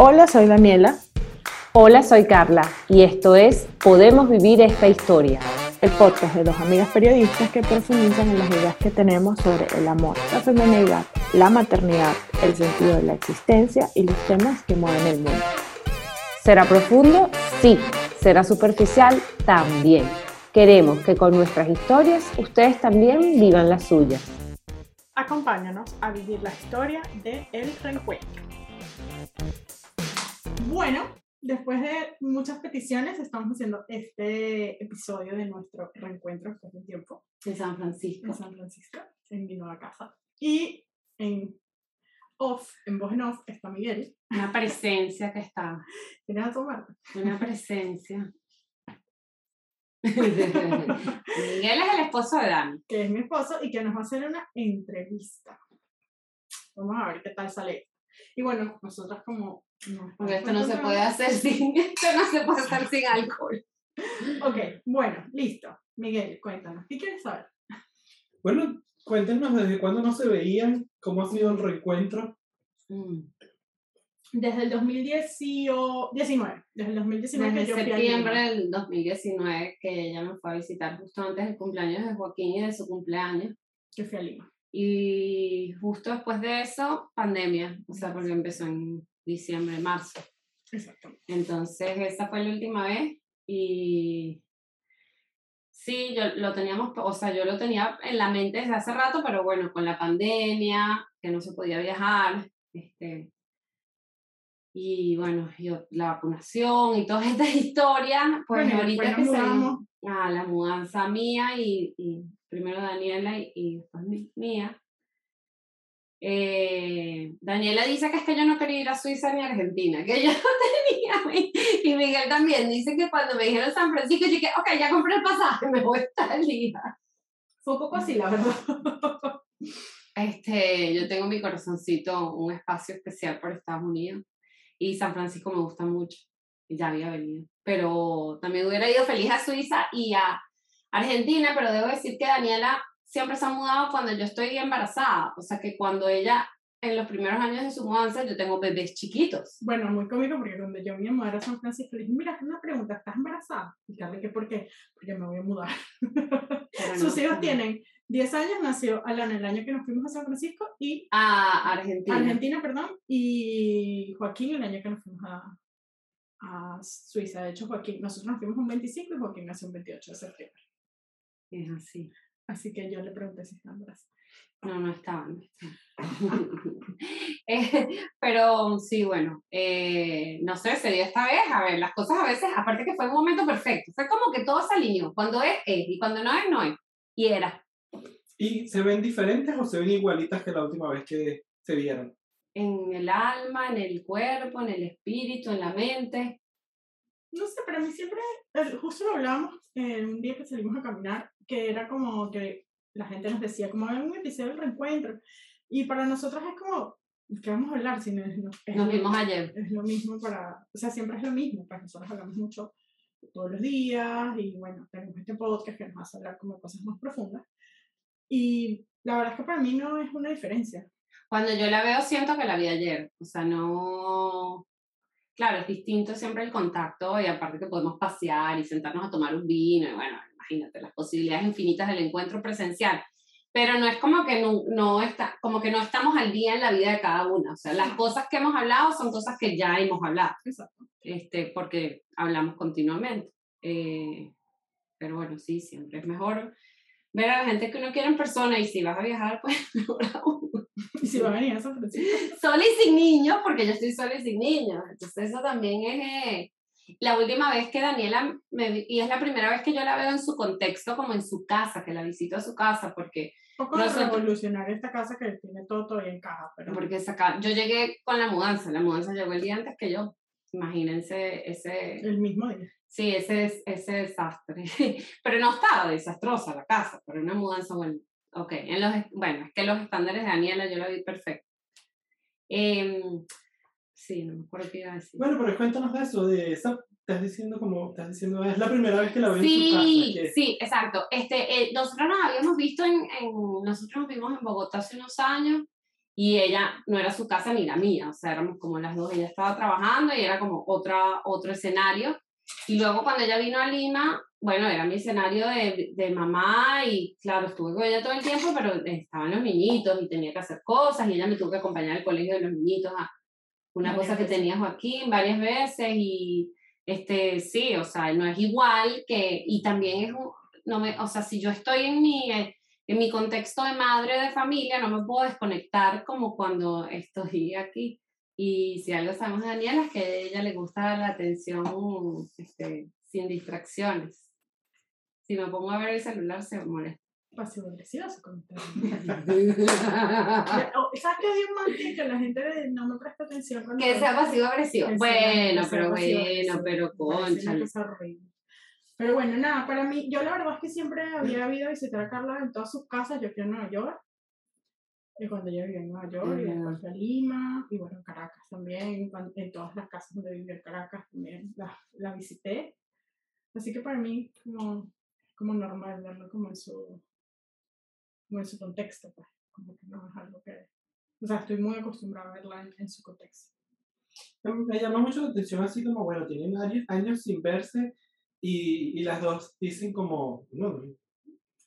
Hola, soy Daniela. Hola, soy Carla y esto es Podemos Vivir esta Historia. El podcast de dos amigas periodistas que profundizan en las ideas que tenemos sobre el amor, la feminidad, la maternidad, el sentido de la existencia y los temas que mueven el mundo. ¿Será profundo? Sí. ¿Será superficial? También. Queremos que con nuestras historias ustedes también vivan las suyas. Acompáñanos a vivir la historia de El Reencuentro. Bueno, después de muchas peticiones, estamos haciendo este episodio de nuestro reencuentro después de un tiempo. En San Francisco. En San Francisco, en mi nueva casa. Y en off, en voz en off, está Miguel. Una presencia que está. ¿Tienes a tomar? Una presencia. Miguel es el esposo de Dani. Que es mi esposo y que nos va a hacer una entrevista. Vamos a ver qué tal sale. Y bueno, nosotras como... Porque esto no se puede hacer sin, esto no se puede hacer sin alcohol. Ok, bueno, listo. Miguel, cuéntanos, ¿qué quieres saber? Bueno, cuéntenos desde cuándo no se veían, cómo ha sido el reencuentro. Mm. Desde el 2019, desde el 2019 Desde que yo septiembre del 2019 que ella me fue a visitar justo antes del cumpleaños de Joaquín y de su cumpleaños. que fui a Lima. Y justo después de eso, pandemia, o sea, porque empezó en diciembre, marzo. Exactamente. Entonces, esa fue la última vez y sí, yo lo teníamos, o sea, yo lo tenía en la mente desde hace rato, pero bueno, con la pandemia, que no se podía viajar, este, y bueno, yo, la vacunación y todas estas historias, pues Bueno, ahorita que mudamos. a la mudanza mía y, y primero Daniela y, y después mía. Eh, Daniela dice que es que yo no quería ir a Suiza ni a Argentina, que yo no tenía. Y Miguel también dice que cuando me dijeron San Francisco, yo dije, ok, ya compré el pasaje, me voy a día. Fue un poco así, la verdad. Este, yo tengo en mi corazoncito un espacio especial por Estados Unidos y San Francisco me gusta mucho ya había venido. Pero también hubiera ido feliz a Suiza y a Argentina, pero debo decir que Daniela siempre se ha mudado cuando yo estoy embarazada. O sea que cuando ella, en los primeros años de su mudanza, yo tengo bebés chiquitos. Bueno, muy cómico porque cuando yo me mudar a San Francisco, le dije, mira, una pregunta, ¿estás embarazada? Y Carla, ¿qué por qué? Porque me voy a mudar. No, Sus hijos no. tienen 10 años, nació Alana el año que nos fuimos a San Francisco y A Argentina. Argentina, perdón, y Joaquín el año que nos fuimos a, a Suiza. De hecho, Joaquín, nosotros nos fuimos un 25 y Joaquín nació un 28 de septiembre. Es así. Así que yo le pregunté si estaba embarazada. No, no estaba, no estaba. Eh, pero sí, bueno, eh, no sé, se dio esta vez, a ver, las cosas a veces, aparte que fue un momento perfecto, fue como que todo se alineó, cuando es, es, y cuando no es, no es, y era. ¿Y se ven diferentes o se ven igualitas que la última vez que se vieron? En el alma, en el cuerpo, en el espíritu, en la mente. No sé, pero a mí siempre, eh, justo lo hablábamos eh, un día que salimos a caminar, que era como que la gente nos decía, como hay un episodio del reencuentro. Y para nosotros es como, ¿qué vamos a hablar? Si no, es- es Nos lo- vimos ayer. es lo mismo para, o sea, siempre es lo mismo, pues nosotros hablamos mucho todos los días y bueno, tenemos este podcast que nos hace hablar como cosas más profundas. Y la verdad es que para mí no es una diferencia. Cuando yo la veo, siento que la vi ayer, o sea, no... Claro, es distinto siempre el contacto y aparte que podemos pasear y sentarnos a tomar un vino y bueno, imagínate las posibilidades infinitas del encuentro presencial. Pero no es como que no, no está, como que no estamos al día en la vida de cada una. O sea, las cosas que hemos hablado son cosas que ya hemos hablado, Exacto. este, porque hablamos continuamente. Eh, pero bueno, sí, siempre es mejor ver a la gente que uno quiere en persona y si vas a viajar, pues mejor aún Y si va a venir a San Francisco, sola y sin niños, porque yo estoy sola y sin niños. Entonces eso también es... eh, la última vez que Daniela me vi, y es la primera vez que yo la veo en su contexto, como en su casa, que la visito a su casa, porque, un poco de revolucionar esta casa que tiene todo todavía en caja, pero porque saca, yo llegué con la mudanza, la mudanza llegó el día antes que yo. Imagínense ese, el mismo día. sí, ese, ese desastre. pero no estaba desastrosa la casa, pero una mudanza, bueno, ok. En los, bueno, es que los estándares de Daniela yo la vi perfecto. Em, sí, no me acuerdo qué iba a decir. Bueno, pero cuéntanos de eso, de esa, estás diciendo como, estás diciendo, es la primera vez que la veo en su Sí, casa. que- sí, exacto. Este, eh, nosotros nos habíamos visto en, en, nosotros nos vimos en Bogotá hace unos años y ella no era su casa ni la mía, o sea, éramos como las dos, ella estaba trabajando y era como otra, otro escenario. Y luego cuando ella vino a Lima, bueno, era mi escenario de, de mamá y claro, estuve con ella todo el tiempo, pero estaban los niñitos y tenía que hacer cosas y ella me tuvo que acompañar al colegio de los niñitos a una cosa que tenía Joaquín varias veces y este, sí, o sea, no es igual que, y también es, no me, o sea, si yo estoy en mi, eh, en mi contexto de madre de familia, no me puedo desconectar como cuando estoy aquí. Y si algo sabemos de Daniela es que a ella le gusta la atención este, sin distracciones. Si me pongo a ver el celular, se molesta. Pasivo agresivo su comentario. ¿Sabes que hay un man que la gente no me presta atención? Cuando que sea pasivo agresivo. Bueno, pero bueno, pero concha. Pero bueno, nada, para mí, yo la verdad es que siempre había ido a visitar a Carla en todas sus casas. Yo fui a Nueva York, y cuando yo vivía en Nueva York, y después a Lima, y bueno, en Caracas también, en todas las casas donde vivía en Caracas también la, la visité. Así que para mí, como, como normal verlo como en su, como en su contexto, pues, como que no es algo que, o sea, estoy muy acostumbrada a verla en, su contexto. Me llama mucho la atención así como, bueno, tienen años, años sin verse y, y las dos dicen como, no,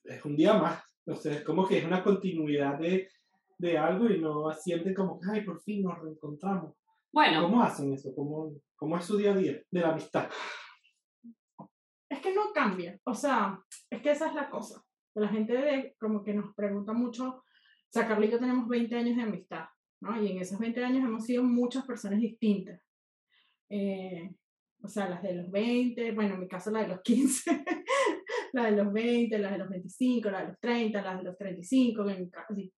es un día más, o sea, es como que es una continuidad de, de algo y no sienten como, ay, por fin nos reencontramos. Bueno. ¿Cómo hacen eso? ¿Cómo, ¿Cómo es su día a día de la amistad? Es que no cambia, o sea, es que esa es la cosa. La gente como que nos pregunta mucho, o sea, Carly y yo tenemos 20 años de amistad, ¿no? Y en esos 20 años hemos sido muchas personas distintas. Eh, o sea, las de los 20, bueno, en mi caso la de los 15, la de los 20, las de los 25, la de los 30, las de los 35,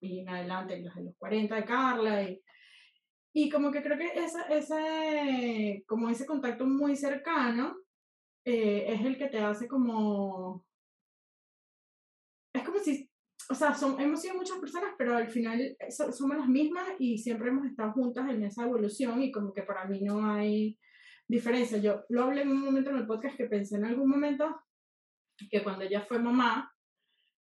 y en adelante las de los 40 de Carla. Y, y como que creo que esa, ese, como ese contacto muy cercano eh, es el que te hace como o sea, son, hemos sido muchas personas, pero al final eh, somos las mismas y siempre hemos estado juntas en esa evolución y como que para mí no hay diferencia. Yo lo hablé en un momento en el podcast que pensé en algún momento que cuando ella fue mamá,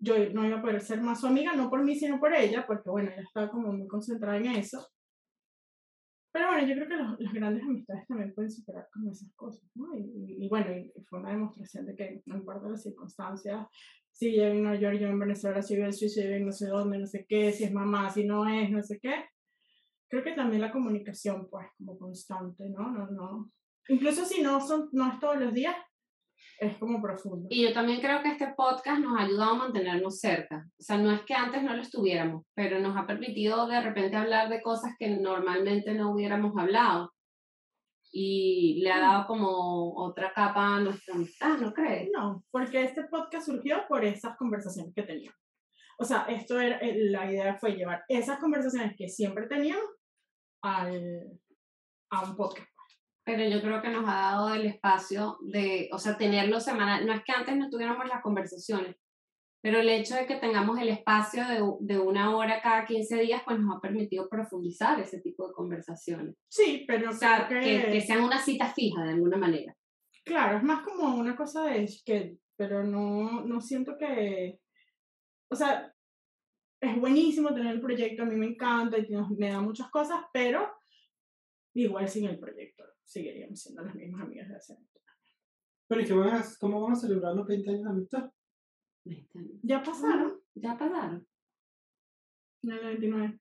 yo no iba a poder ser más su amiga, no por mí, sino por ella, porque bueno, ella estaba como muy concentrada en eso. Pero bueno, yo creo que las grandes amistades también pueden superar como esas cosas, ¿no? Y, y, bueno, y fue una demostración de que no importa las circunstancias, si vive en Nueva York, yo en Venezuela, si vive en Suiza, vive en no sé dónde, no sé qué, si es mamá, si no es, no sé qué. Creo que también la comunicación, pues, como constante, ¿no? No, no. Incluso si no, son, no es todos los días, es como profundo. Y yo también creo que este podcast nos ha ayudado a mantenernos cerca. O sea, no es que antes no lo estuviéramos, pero nos ha permitido de repente hablar de cosas que normalmente no hubiéramos hablado y le ha dado como otra capa a nuestra amistad, ¿no crees? No, porque este podcast surgió por esas conversaciones que teníamos. O sea, esto era, la idea fue llevar esas conversaciones que siempre teníamos al, a un podcast. Pero yo creo que nos ha dado el espacio de, o sea, tenerlo semanal. No es que antes no tuviéramos las conversaciones, pero el hecho de que tengamos el espacio de, de, una hora cada 15 días, pues nos ha permitido profundizar ese tipo de conversaciones. Sí, pero... O sea, que... que, sean una cita fija de alguna manera. Claro, es más como una cosa de que, pero no, no siento que... O sea, es buenísimo tener el proyecto, a mí me encanta y me da muchas cosas, pero igual sin el proyecto seguiríamos siendo las mismas amigas de hace años. Pero ¿y qué van a, cómo van a celebrar los 20 años de amistad? Ya pasaron. Ya pasaron. En el 29.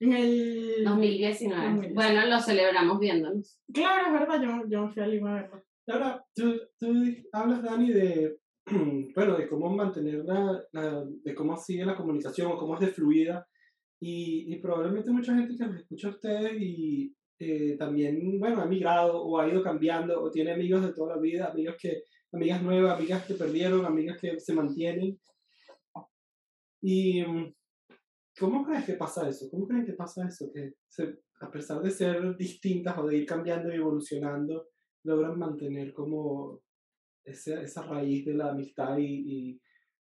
En el 2019. Bueno, lo celebramos viéndonos. Claro, es verdad, yo, yo fui a Lima a verlo. Ahora, tú, tú hablas, Dani, de, bueno, de cómo mantener la, la, de cómo sigue la comunicación o cómo es de fluida. Y, y probablemente mucha gente que nos escucha a ustedes y eh, también, bueno, ha migrado o ha ido cambiando o tiene amigos de toda la vida, amigos que amigas nuevas, amigas que perdieron, amigas que se mantienen. ¿Y mm, cómo crees que pasa eso? ¿Cómo creen que pasa eso? Que a pesar de ser distintas o de ir cambiando y evolucionando, logran mantener como esa, esa raíz de la amistad y, y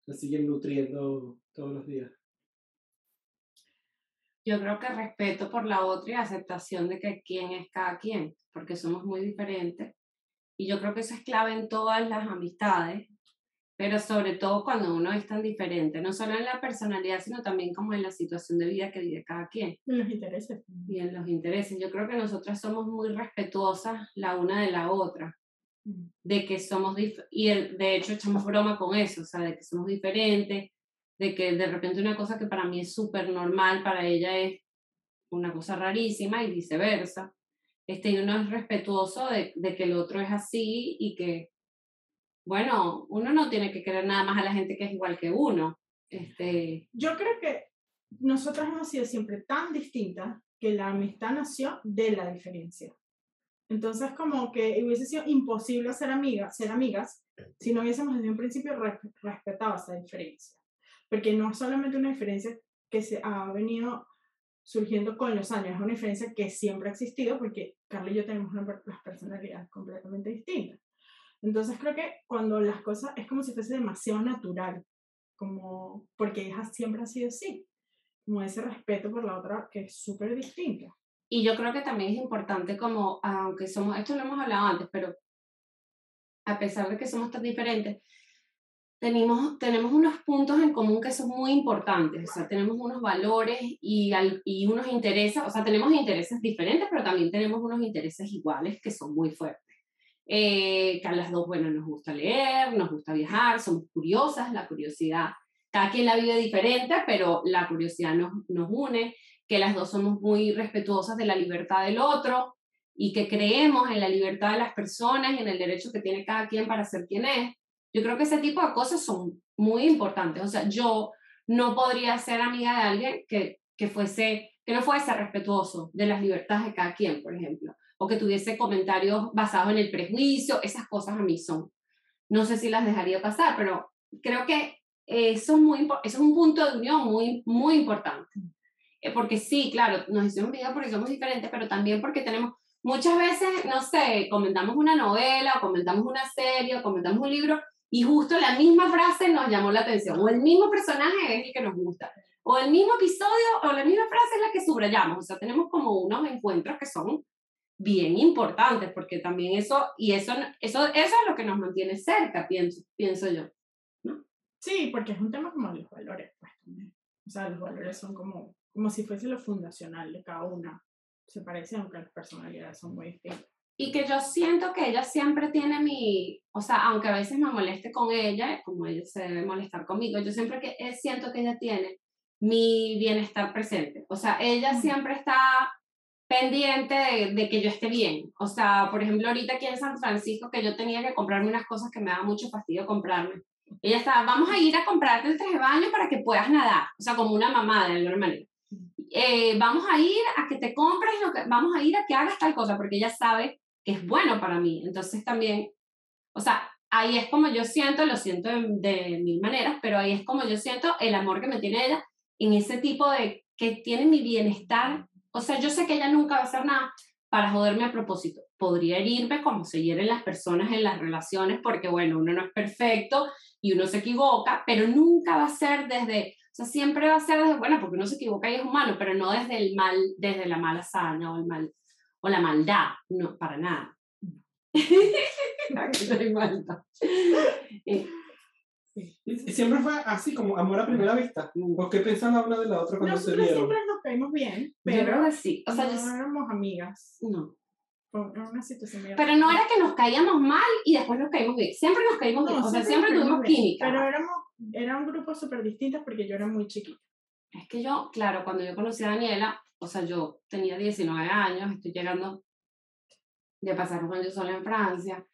la siguen nutriendo todos los días. Yo creo que respeto por la otra y aceptación de que quién es cada quien, porque somos muy diferentes y yo creo que eso es clave en todas las amistades, pero sobre todo cuando uno es tan diferente, no solo en la personalidad, sino también como en la situación de vida que vive cada quien. En los intereses. Y en los intereses. Yo creo que nosotras somos muy respetuosas la una de la otra, Mm. de que somos, y el- de hecho echamos broma con eso, o sea, de que somos diferentes, de que de repente una cosa que para mí es súper normal, para ella es una cosa rarísima y viceversa. Este, y uno es respetuoso de, que el otro es así y que, bueno, uno no tiene que querer nada más a la gente que es igual que uno. Este, Yo creo que nosotras hemos sido siempre tan distintas que la amistad nació de la diferencia. Entonces, como que hubiese sido imposible ser amigas, ser amigas si no hubiésemos desde un principio re- respetado esa diferencia. Porque no es solamente una diferencia que se ha venido surgiendo con los años, es una diferencia que siempre ha existido porque Carla y yo tenemos una las personalidades completamente distintas. Entonces creo que cuando las cosas es como si fuese demasiado natural, como porque ella siempre ha sido así, como ese respeto por la otra que es súper distinta. Y yo creo que también es importante como, aunque somos, esto lo hemos hablado antes, pero a pesar de que somos tan diferentes, tenemos, tenemos unos puntos en común que son muy importantes, o sea, tenemos unos valores y, al- y unos intereses, o sea, tenemos intereses diferentes, pero también tenemos unos intereses iguales que son muy fuertes. Eh, que a las dos, bueno, nos gusta leer, nos gusta viajar, somos curiosas, la curiosidad, cada quien la vive diferente, pero la curiosidad nos, nos une que las dos somos muy respetuosas de la libertad del otro y que creemos en la libertad de las personas y en el derecho que tiene cada quien para ser quien es. Yo creo que ese tipo de cosas son muy importantes. O sea, yo no podría ser amiga de alguien que, que, fuese, que no fuese respetuoso de las libertades de cada quien, por ejemplo, o que tuviese comentarios basados en el prejuicio. Esas cosas a mí son, no sé si las dejaría pasar, pero creo que eso es, muy, eso es un punto de unión muy, muy importante. Eh, porque sí, claro, nos hicimos amigas porque somos diferentes, pero también porque tenemos, muchas veces, no sé, comentamos una novela, o comentamos una serie, o comentamos un libro, y justo la misma frase nos llamó la atención, o el mismo personaje es el que nos gusta, o el mismo episodio, o la misma frase es la que subrayamos, o sea, tenemos como unos encuentros que son bien importantes, porque también eso, y eso, eso, eso es lo que nos mantiene cerca, pienso, pienso yo. Sí, porque es un tema como los valores, pues. O sea, los valores son como, como si fuese lo fundacional de cada una. Se parecen, aunque las personalidades son muy distintas. Y que yo siento que ella siempre tiene mi, o sea, aunque a veces me moleste con ella, como ella se debe molestar conmigo, yo siempre que eh, siento que ella tiene mi bienestar presente. O sea, ella siempre está pendiente de, de que yo esté bien. O sea, por ejemplo, ahorita aquí en San Francisco, que yo tenía que comprarme unas cosas que me daba mucho fastidio comprarme. Ella estaba, vamos a ir a comprarte el traje de baño para que puedas nadar. O sea, como una mamá de alguna manera. Eh, vamos a ir a que te compres lo que, vamos a ir a que hagas tal cosa, porque ella sabe es bueno para mí. Entonces también, o sea, ahí es como yo siento, lo siento de, de mil maneras, pero ahí es como yo siento el amor que me tiene ella en ese tipo de que tiene mi bienestar. O sea, yo sé que ella nunca va a hacer nada para joderme a propósito. Podría herirme como se hieren las personas en las relaciones, porque bueno, uno no es perfecto y uno se equivoca, pero nunca va a ser desde, o sea, siempre va a ser desde, bueno, porque uno se equivoca y es humano, pero no desde el mal, desde la mala hazaña o el mal, o la maldad, no, para nada. Aquí no hay maldad. Eh, siempre fue así, como amor a primera vista. ¿O qué pensaban una de la otra cuando se Nosotros vieron? siempre nos caímos bien, yo creo pero que sí, o sea, yo no s- éramos amigas. no. Una situación muy Pero no era que nos caíamos mal y después nos caímos bien. Siempre nos caímos bien. No, o sea, siempre nos tuvimos bien, química. Pero éramos, era un grupo súper distinto porque yo era muy chiquita. Es que yo, claro, cuando yo conocí a Daniela, o sea, yo tenía 19 años, estoy llegando de pasar un año sola en Francia.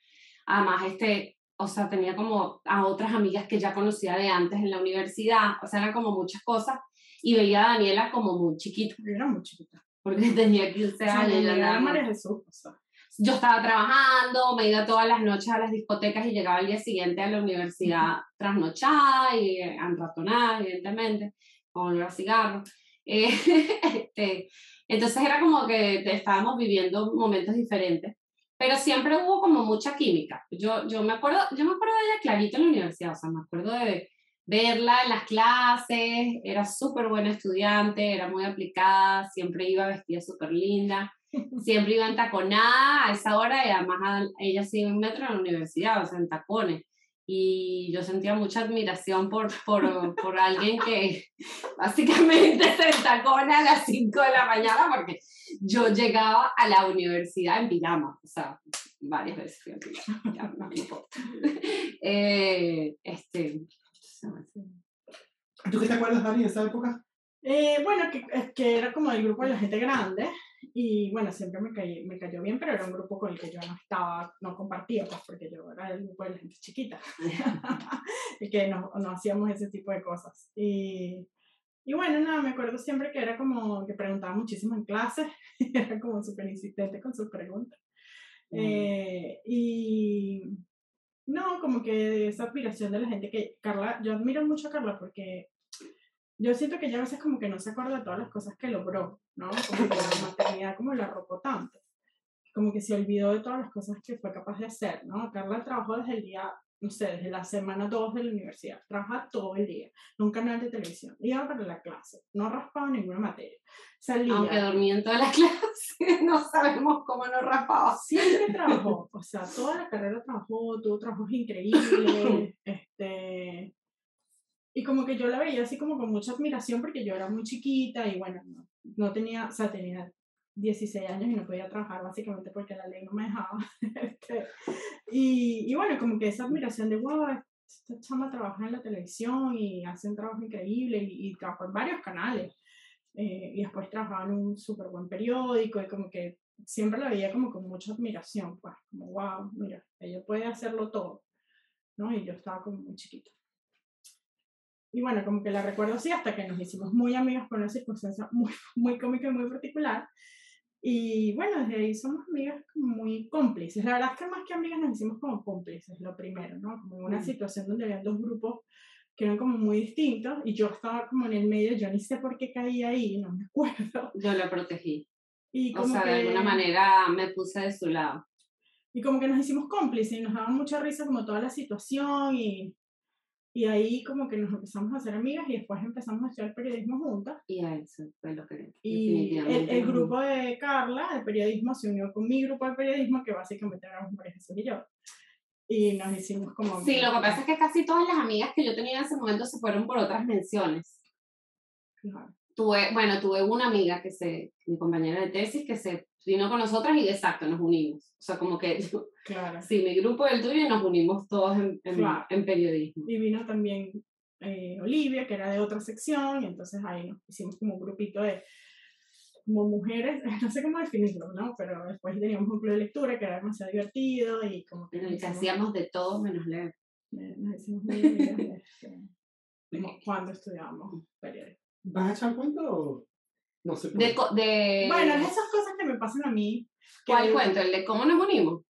Además, este, o sea, tenía como a otras amigas que ya conocía de antes en la universidad, o sea, eran como muchas cosas. Y veía a Daniela como muy chiquita, Yo era muy chiquita. porque tenía 15 O sea, años. amiga era María Jesús. O sea, yo estaba trabajando, me iba todas las noches a las discotecas y llegaba al día siguiente a la universidad trasnochada y eh, enratonada, evidentemente, con olor a cigarro. Eh, este, entonces era como que estábamos viviendo momentos diferentes, pero siempre hubo como mucha química. Yo, yo, me acuerdo, yo me acuerdo de ella clarito en la universidad, o sea, me acuerdo de verla en las clases, era súper buena estudiante, era muy aplicada, siempre iba vestida súper linda siempre iba en taconada a esa hora y además a- ella sí un metro en la universidad, o sea, en tacones. Y yo sentía mucha admiración por, por, por alguien que básicamente se entacona a las 5 de la mañana porque yo llegaba a la universidad en pijama, o sea, varias veces fui en pijama, ya no me importa. Eh, este, ¿Tú qué te acuerdas, Dani, de esa época? Eh, bueno, que, que era como el grupo de la gente grande y bueno, siempre me, caí, me cayó bien, pero era un grupo con el que yo no estaba, no compartía, pues porque yo era el grupo de la gente chiquita y que no, no hacíamos ese tipo de cosas. Y, y bueno, nada, me acuerdo siempre que era como que preguntaba muchísimo en clase, era como súper insistente con sus preguntas. Mm. Eh, y no, como que esa admiración de la gente que Carla, yo admiro mucho a Carla porque yo siento que ella a veces como que no se acuerda de todas las cosas que logró, ¿no? Como que la maternidad como la arropó tanto. Como que se olvidó de todas las cosas que fue capaz de hacer, ¿no? Carla trabajó desde el día, no sé, desde la semana 2 de la universidad. Trabaja todo el día. Un canal de televisión. Iba para la clase. No raspaba ninguna materia. Salía. Aunque dormía en todas las clases, no sabemos cómo no raspaba. Siempre trabajó. O sea, toda la carrera trabajó, tuvo trabajos increíbles. este y como que yo la veía así como con mucha admiración porque yo era muy chiquita y bueno, no, no tenía, o sea, tenía 16 años y no podía trabajar básicamente porque la ley no me dejaba. Este, y, y bueno, como que esa admiración de, wow, esta chama trabaja en la televisión y hace un trabajo increíble y, y trabajó en varios canales. Eh, y después trabajaba en un súper buen periódico y como que siempre la veía como con mucha admiración, pues, como, wow, mira, ella puede hacerlo todo, ¿no? Y yo estaba como muy chiquita. Y bueno, como que la recuerdo así hasta que nos hicimos muy amigas por una circunstancia muy, muy cómica y muy particular. Y bueno, desde ahí somos amigas muy cómplices. La verdad es que más que amigas nos hicimos como cómplices, lo primero, ¿no? Como en una Mm. situación donde había dos grupos que eran como muy distintos y yo estaba como en el medio, yo ni sé por qué caí ahí, no me acuerdo. Yo la protegí. Y O como sea, que, de alguna manera me puse de su lado. Y como que nos hicimos cómplices y nos daba mucha risa como toda la situación y, y ahí como que nos empezamos a hacer amigas y después empezamos a estudiar periodismo juntas. Y a eso fue lo que Y el, el grupo de Carla, de periodismo, se unió con mi grupo de periodismo, que básicamente éramos María Jesús y yo. Y nos hicimos como... Sí, lo que pasa es que casi todas las amigas que yo tenía en ese momento se fueron por otras menciones. Claro. Tuve, bueno, tuve una amiga que se, mi compañera de tesis, que se vino con nosotras y exacto, nos unimos. O sea, como que, yo- Claro. sí, mi grupo y el tuyo y nos unimos todos en, en, Claro. en periodismo. Y vino también eh, Olivia, que era de otra sección, y entonces ahí nos hicimos como un grupito de como mujeres, no sé cómo definirlo, ¿no? Pero después teníamos un club de lectura que era demasiado divertido y como que el que hicimos- hacíamos de todo menos leer. eh, nos hicimos muy amigas de, este, como cuando estudiábamos periodismo. ¿Vas a echar cuento o no sé? De, Bueno, es esas cosas que me pasan a mí. que ¿Cuál cuento? ¿El de cómo nos unimos?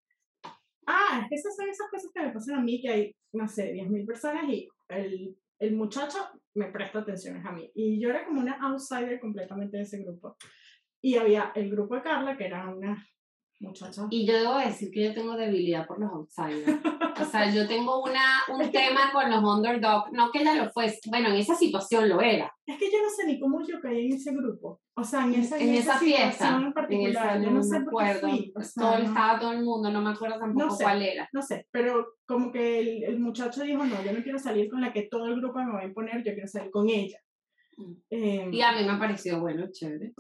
Ah, es que esas son esas cosas que me pasan a mí, que hay, no sé, 10.000 personas y el, el muchacho me presta atenciones a mí. Y yo era como una outsider completamente de ese grupo. Y había el grupo de Carla, que era una muchacha. Y yo debo decir que yo tengo debilidad por los outsiders. O sea, yo tengo una, un tema con los underdogs, no que ella lo fuese, bueno, en esa situación lo era. Es que yo no sé ni cómo yo caí en ese grupo. O sea, en esa, En esa fiesta, situación en En particular. esa, yo no no sé me por qué acuerdo. fui. O sea, todo, no- Estaba todo el mundo, no me acuerdo tampoco No sé. cuál era. no sé, pero como que el, el muchacho dijo, no, yo no quiero salir con la que todo el grupo me va a imponer, yo quiero salir con ella. Mm. Em, Y a mí me ha parecido, bueno, chévere,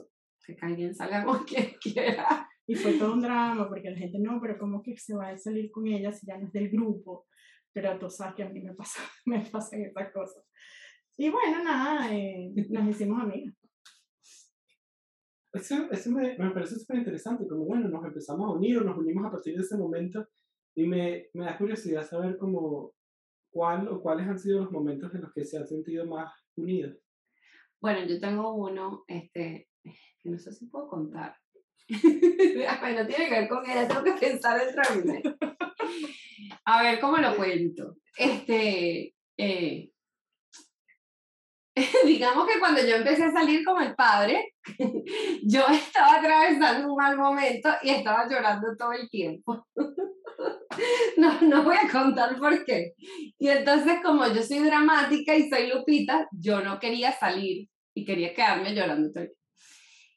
que cada quien salga con quien quiera. Y fue todo un drama, porque la gente, no, pero ¿cómo que se va a salir con ella si ya no es del grupo? Pero tú sabes que a mí me, pasa, me pasan esas cosas. Y bueno, nada, eh, nos hicimos amigas. Eso, eso me, me parece súper interesante, como bueno, nos empezamos a unir o nos unimos a partir de ese momento y me, me da curiosidad saber como cuál o cuáles han sido los momentos en los que se han sentido más unidos. Bueno, yo tengo uno, este, que no sé si puedo contar. bueno, tiene que ver con ella, tengo que pensar dentro de mí. A ver, ¿cómo lo cuento? Este, eh, digamos que cuando yo empecé a salir como el padre, yo estaba atravesando un mal momento y estaba llorando todo el tiempo. No, no voy a contar por qué. Y entonces, como yo soy dramática y soy Lupita, yo no quería salir y quería quedarme llorando todo el tiempo.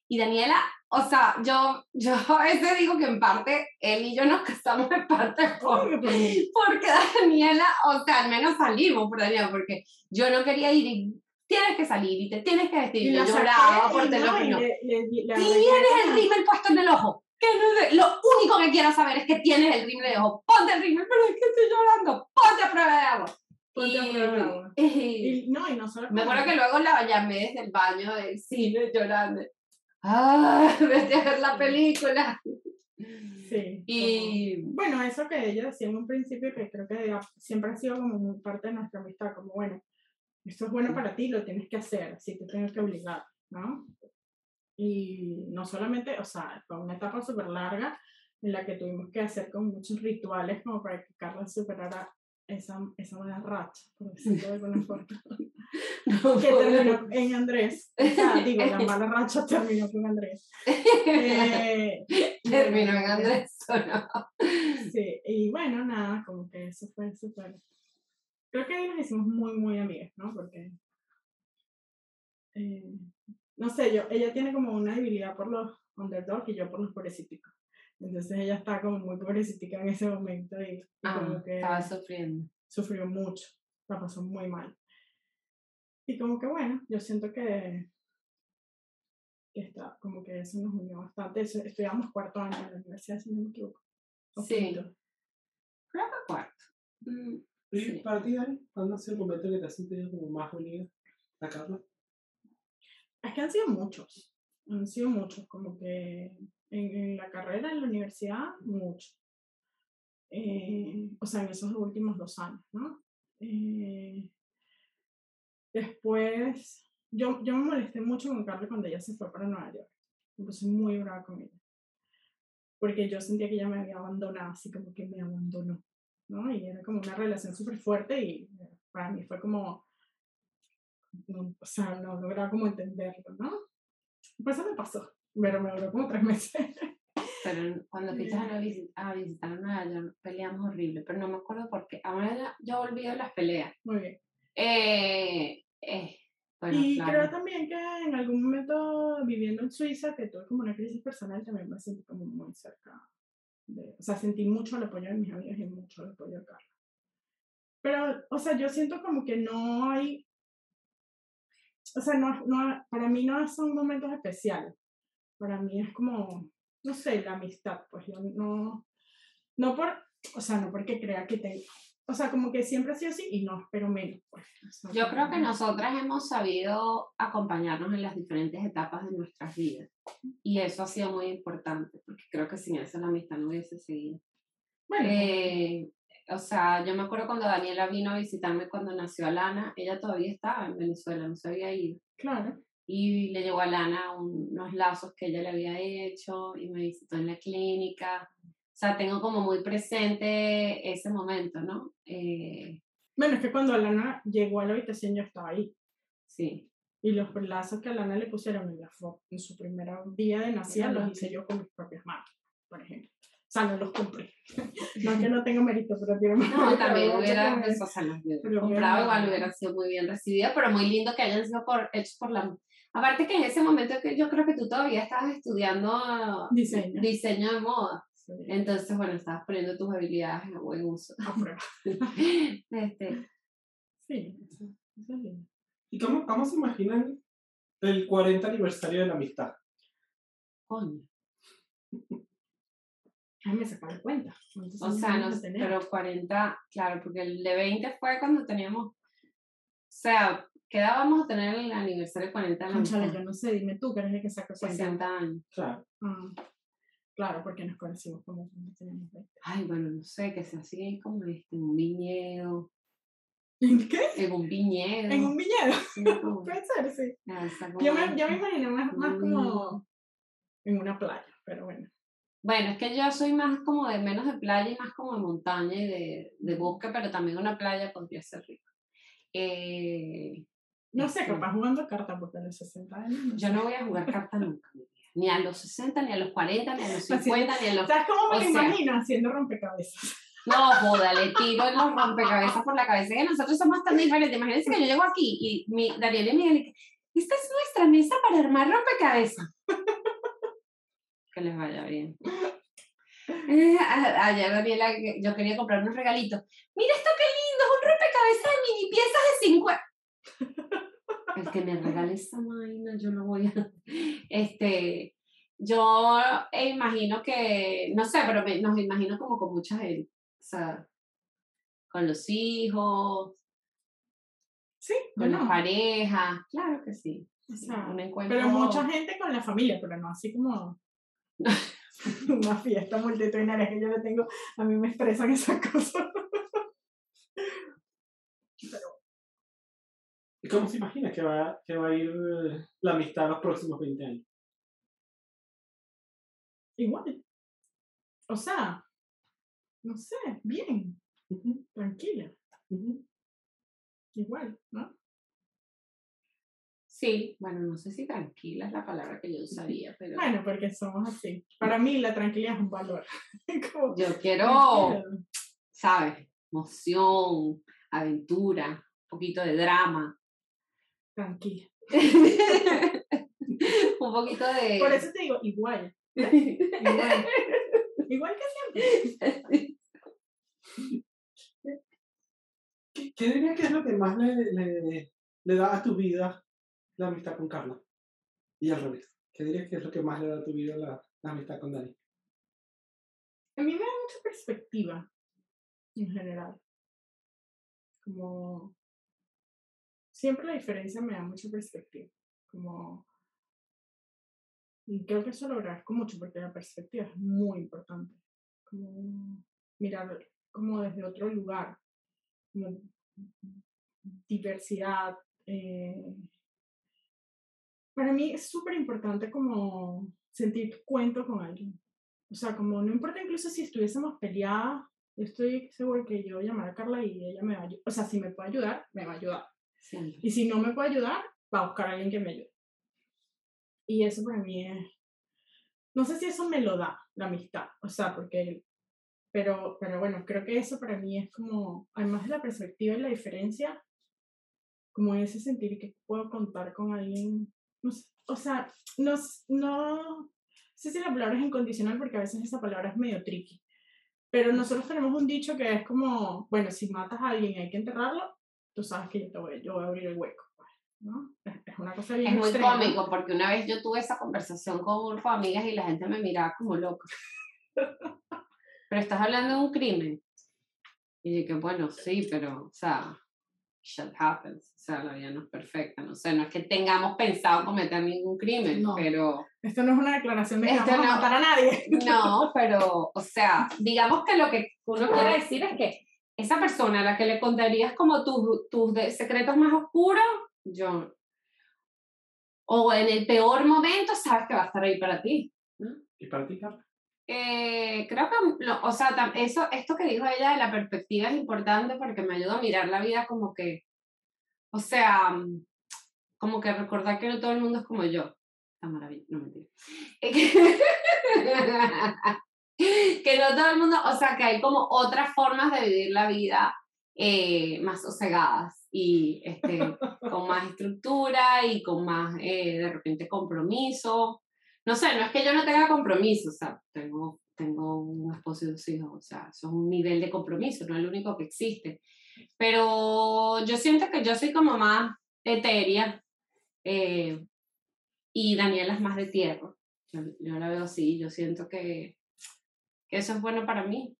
Y Daniela o sea, yo, yo a veces digo que en parte él y yo nos casamos en parte por, porque- Daniela, o sea, al menos salimos por Daniela, porque yo no quería ir y tienes que salir y te tienes que vestir. Y yo lloraba por teléfono. Tienes el rímel puesto en el ojo. Que no lo único que quiero saber es que tienes el rímel de ojo. Ponte el rímel, pero es que estoy llorando. Ponte a prueba de agua. Y- y- no, y no solo me acuerdo que luego la llamé desde el baño del cine llorando. ¡Ah! Vete a ver la película. Sí. Y como- Bueno, eso que ella decía en un principio, que creo que siempre ha sido como muy parte de nuestra amistad, como bueno, esto es bueno para ti, lo tienes que hacer, así te tengo que obligar, ¿no? Y no solamente, o sea, fue una etapa súper larga en la que tuvimos que hacer como muchos rituales como para que Carla superara esa, esa mala racha, por decirlo de alguna forma, no que terminó en Andrés. O sea, digo, la mala racha terminó con Andrés. Eh, terminó en Andrés o no. Sí, y bueno, nada, como que eso fue súper. Creo que ahí nos hicimos muy, muy amigas, ¿no? Porque. eh, no sé, yo, ella tiene como una debilidad por los underdogs y yo por los pobrecitos. Entonces ella está como muy pobrecitica en ese momento y, y Ah, como que estaba sufriendo. sufrió mucho, la pasó muy mal. Y como que bueno, yo siento que, que está, como que eso nos unió bastante. Eso- Estudiamos cuarto año en la universidad, si no me equivoco. Sí. quinto. Creo que cuarto. Mm, ¿Y Sí. para ti, Dani? ¿Cuándo ha sido el momento que te has sentido como más unida a Carla? Es que han sido muchos, han sido muchos, como que en, en la carrera, en la universidad, muchos. Eh, o sea, en esos últimos dos años, ¿no? Eh, después, yo, yo me molesté mucho con Carla cuando ella se fue para Nueva York. Me puse muy brava con ella. Porque yo sentía que ella me había abandonado, así como que me abandonó, ¿no? Y era como una relación súper fuerte y para mí fue como, no, o sea, no lograba como entenderlo, ¿no? Pues eso me pasó, pero me duró como tres meses. Pero cuando fuiste a, la visi- a visitar a Nueva York peleamos horrible, pero no me acuerdo por qué. Ahora ya- yo olvido las peleas. Muy bien. Eh, eh, bueno, y claro. creo también que en algún momento viviendo en Suiza, que tuve como una crisis personal, también me sentí como muy cerca. De, o sea, sentí mucho el apoyo de mis amigas y mucho el apoyo de Carla. Pero, o sea, yo siento como que no hay. O sea, no, no, para mí no son momentos especiales. Para mí es como, no sé, la amistad. Pues yo no. No por. O sea, no porque crea que te. O sea, como que siempre ha sido así y no espero menos. Pues. O sea, Yo creo que nosotras hemos sabido acompañarnos en las diferentes etapas de nuestras vidas. Y eso ha sido muy importante, porque creo que sin eso la amistad no hubiese seguido. Bueno, Eh, o sea, yo me acuerdo cuando Daniela vino a visitarme cuando nació Alana, ella todavía estaba en Venezuela, no se había ido. claro. Y le llegó a Lana unos lazos que ella le había hecho y me visitó en la clínica. O sea, tengo como muy presente ese momento, ¿no? Eh, Bueno, es que cuando Alana llegó a la habitación yo estaba ahí. sí. Y los lazos que a Alana le pusieron en, la en su primer día de nacida los hice yo con mis propias manos, por ejemplo. O sea, no los compré. no es que no tenga mérito, pero tiene más No, también hubiera, pues, o sea, los comprado igual, hubiera sido muy bien recibida, pero muy lindo que hayan sido por, hechos por la... Aparte que en ese momento que yo creo que tú todavía estabas estudiando Diseño. diseño de moda. Sí, Entonces, bueno, estabas poniendo tus habilidades a buen uso. a prueba. Este, Sí, eso, es lindo. ¿Y cómo, cómo se imaginan el 40 aniversario de la amistad? coño. Ay, me saca de cuenta. ¿Cuántos O sea, no, pero 40, claro, porque el de 20 fue cuando teníamos, o sea, ¿qué edad vamos a tener el aniversario 40 de la Cónchale, amistad? yo no sé, dime tú que eres el que saca cuenta. 60 años. Claro. Ah, claro, porque nos conocimos como cuando teníamos 20. Ay, bueno, no sé, que sea así como este, en un viñedo, ¿En qué? en un viñedo. En un viñedo. sí, como- Puede ser, sí. ah, Yo me, yo me imagino más, más Mm. como en una playa, pero bueno. Bueno, es que yo soy más como de menos de playa y más como de montaña y de, de bosque, pero también una playa podría ser rico. Eh, No sé, Este. capaz jugando cartas porque a los 60 años. No yo no voy a jugar cartas nunca, ni a los 60, ni a los 40, ni a los Así- 50, ni a los ¿Sabes cómo me O lo sea- imagino haciendo rompecabezas? No, joda, le tiro los rompecabezas por la cabeza que nosotros somos tan diferentes. Imagínense que yo llego aquí y mi, Daniel y Miguel, esta es nuestra mesa para armar rompecabezas. Que les vaya bien. Eh, Ayer Daniela, yo quería comprar unos regalitos. Mira esto qué lindo, es un rompecabezas de mini piezas de 50. El que me regale esa vaina, yo no voy a. Este, yo eh, imagino que, no sé, pero me- nos imagino como con mucha gente. O sea, con los hijos, Sí, con bueno, las parejas. Claro que sí. o sea, Un encuentro. pero mucha gente con la familia, pero no así como una fiesta multitudinaria que yo le tengo, a mí me estresan esas cosas. ¿Y cómo se imagina que va, que va a ir la amistad los próximos 20 años? Igual. O sea, no sé, bien, tranquila, igual, ¿no? Sí, bueno, no sé si tranquila es la palabra que yo usaría, pero Bueno, porque somos así. Para mí la tranquilidad es un valor. Como, yo quiero. ¿sabes? Emoción, aventura, un poquito de drama, Tranquila. un poquito de... Por eso te digo, igual. Igual. Igual que siempre. ¿Qué, qué dirías que es lo que más le, le, le da a tu vida la amistad con Carla? Y al revés. ¿Qué dirías que es lo que más le da a tu vida la, la amistad con Dani? A mí me da mucha perspectiva, en general. Como. Siempre la diferencia me da mucha perspectiva. Como. Y creo que eso lo agradezco mucho porque la perspectiva es muy importante. Como mirar como desde otro lugar. Diversidad. eh, Para mí es súper importante como sentir cuento con alguien. O sea, como no importa incluso si estuviésemos peleadas, yo estoy seguro que yo llamar a Carla y ella me va a ayudar. O sea, si me puede ayudar, me va a ayudar. Siempre. Y si no me puede ayudar, va a buscar a alguien que me ayude. Y eso para mí es... No sé si eso me lo da la amistad. O sea, porque... Pero, pero bueno, creo que eso para mí es como, además de la perspectiva y la diferencia, como ese sentir que puedo contar con alguien. No sé, o sea, no, no sé si la palabra es incondicional porque a veces esa palabra es medio tricky. Pero nosotros tenemos un dicho que es como, bueno, si matas a alguien hay que enterrarlo, tú sabes que yo, te voy, yo voy a abrir el hueco. pues, ¿no? Es, una cosa bien Es muy extrema. cómico porque una vez yo tuve esa conversación con un grupo de amigas y la gente me miraba como loca. Pero estás hablando de un crimen. Y dije, bueno, sí, pero, o sea, shit happens. O sea, la vida no es perfecta. No sé, no es que tengamos pensado cometer ningún crimen, No. pero Esto no es una declaración de que vamos a no. matar a nadie. no, pero, o sea, digamos que lo que uno quiere decir es que esa persona a la que le contarías como tus, tus secretos más oscuros, yo, o en el peor momento, sabes que va a estar ahí para ti. ¿Y para ti, Carla? Eh, creo que, lo- o sea, eso, esto que dijo ella de la perspectiva es importante porque me ayuda a mirar la vida como que, o sea, como que recordar que no todo el mundo es como yo. Está maravilla, no mentira. Que- que no todo el mundo, o sea, que hay como otras formas de vivir la vida eh, más sosegadas y este, con más estructura y con más, eh, de repente, compromiso no sé, no es que yo no tenga compromiso, o sea, tengo, tengo un esposo y dos hijos, o sea, eso es un nivel de compromiso, no es el único que existe. Pero yo siento que yo soy como más etérea eh, y Daniela es más de tierra. Yo, yo la veo así, yo siento que, que eso es bueno para mí.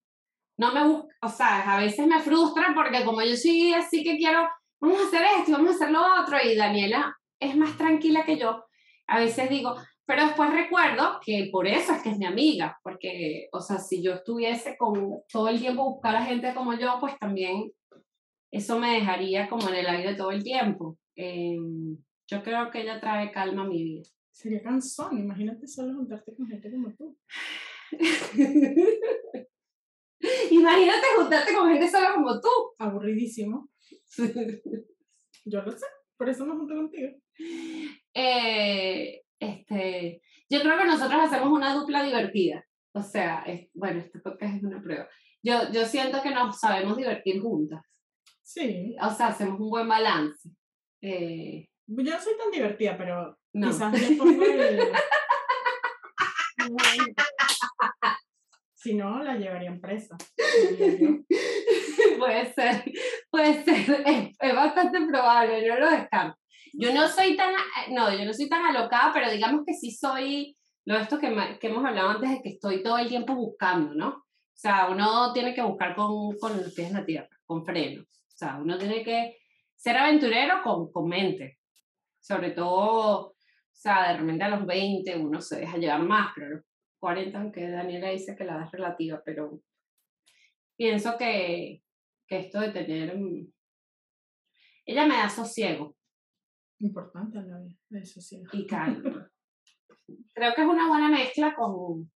No me busca, o sea, a veces me frustra porque como yo soy así que quiero, vamos a hacer esto vamos a hacer lo otro, y Daniela es más tranquila que yo. A veces digo, pero después recuerdo que por eso es que es mi amiga, porque, o sea, si yo estuviese con todo el tiempo buscar a gente como yo, pues también eso me dejaría como en el aire todo el tiempo. Eh, yo creo que ella trae calma a mi vida. Sería cansón, imagínate solo juntarte con gente como tú. Imagínate juntarte con gente sola como tú. Aburridísimo. Yo lo sé, por eso me junto contigo. Eh, este, yo creo que nosotros hacemos una dupla divertida. O sea, es, bueno, este podcast es una prueba. Yo, yo siento que nos sabemos divertir juntas. Sí, O sea, hacemos un buen balance. Eh, yo no soy tan divertida, pero no. quizás el, Si no, la llevarían presa. puede ser, puede ser, es, es bastante probable, no lo descarto. Yo no soy tan, no, yo no soy tan alocada, pero digamos que sí soy, lo de esto que, que hemos hablado antes de que estoy todo el tiempo buscando, ¿no? O sea, uno tiene que buscar con, con los pies en la tierra, con frenos. O sea, uno tiene que ser aventurero con, con mente. Sobre todo, o sea, de repente a los 20 uno se deja llevar más, pero 40, aunque Daniela dice que la edad es relativa, pero pienso que, que esto de tener... mm, Ella me da sosiego Importante la vida, eso sí. y calma. Creo que es una buena mezcla con,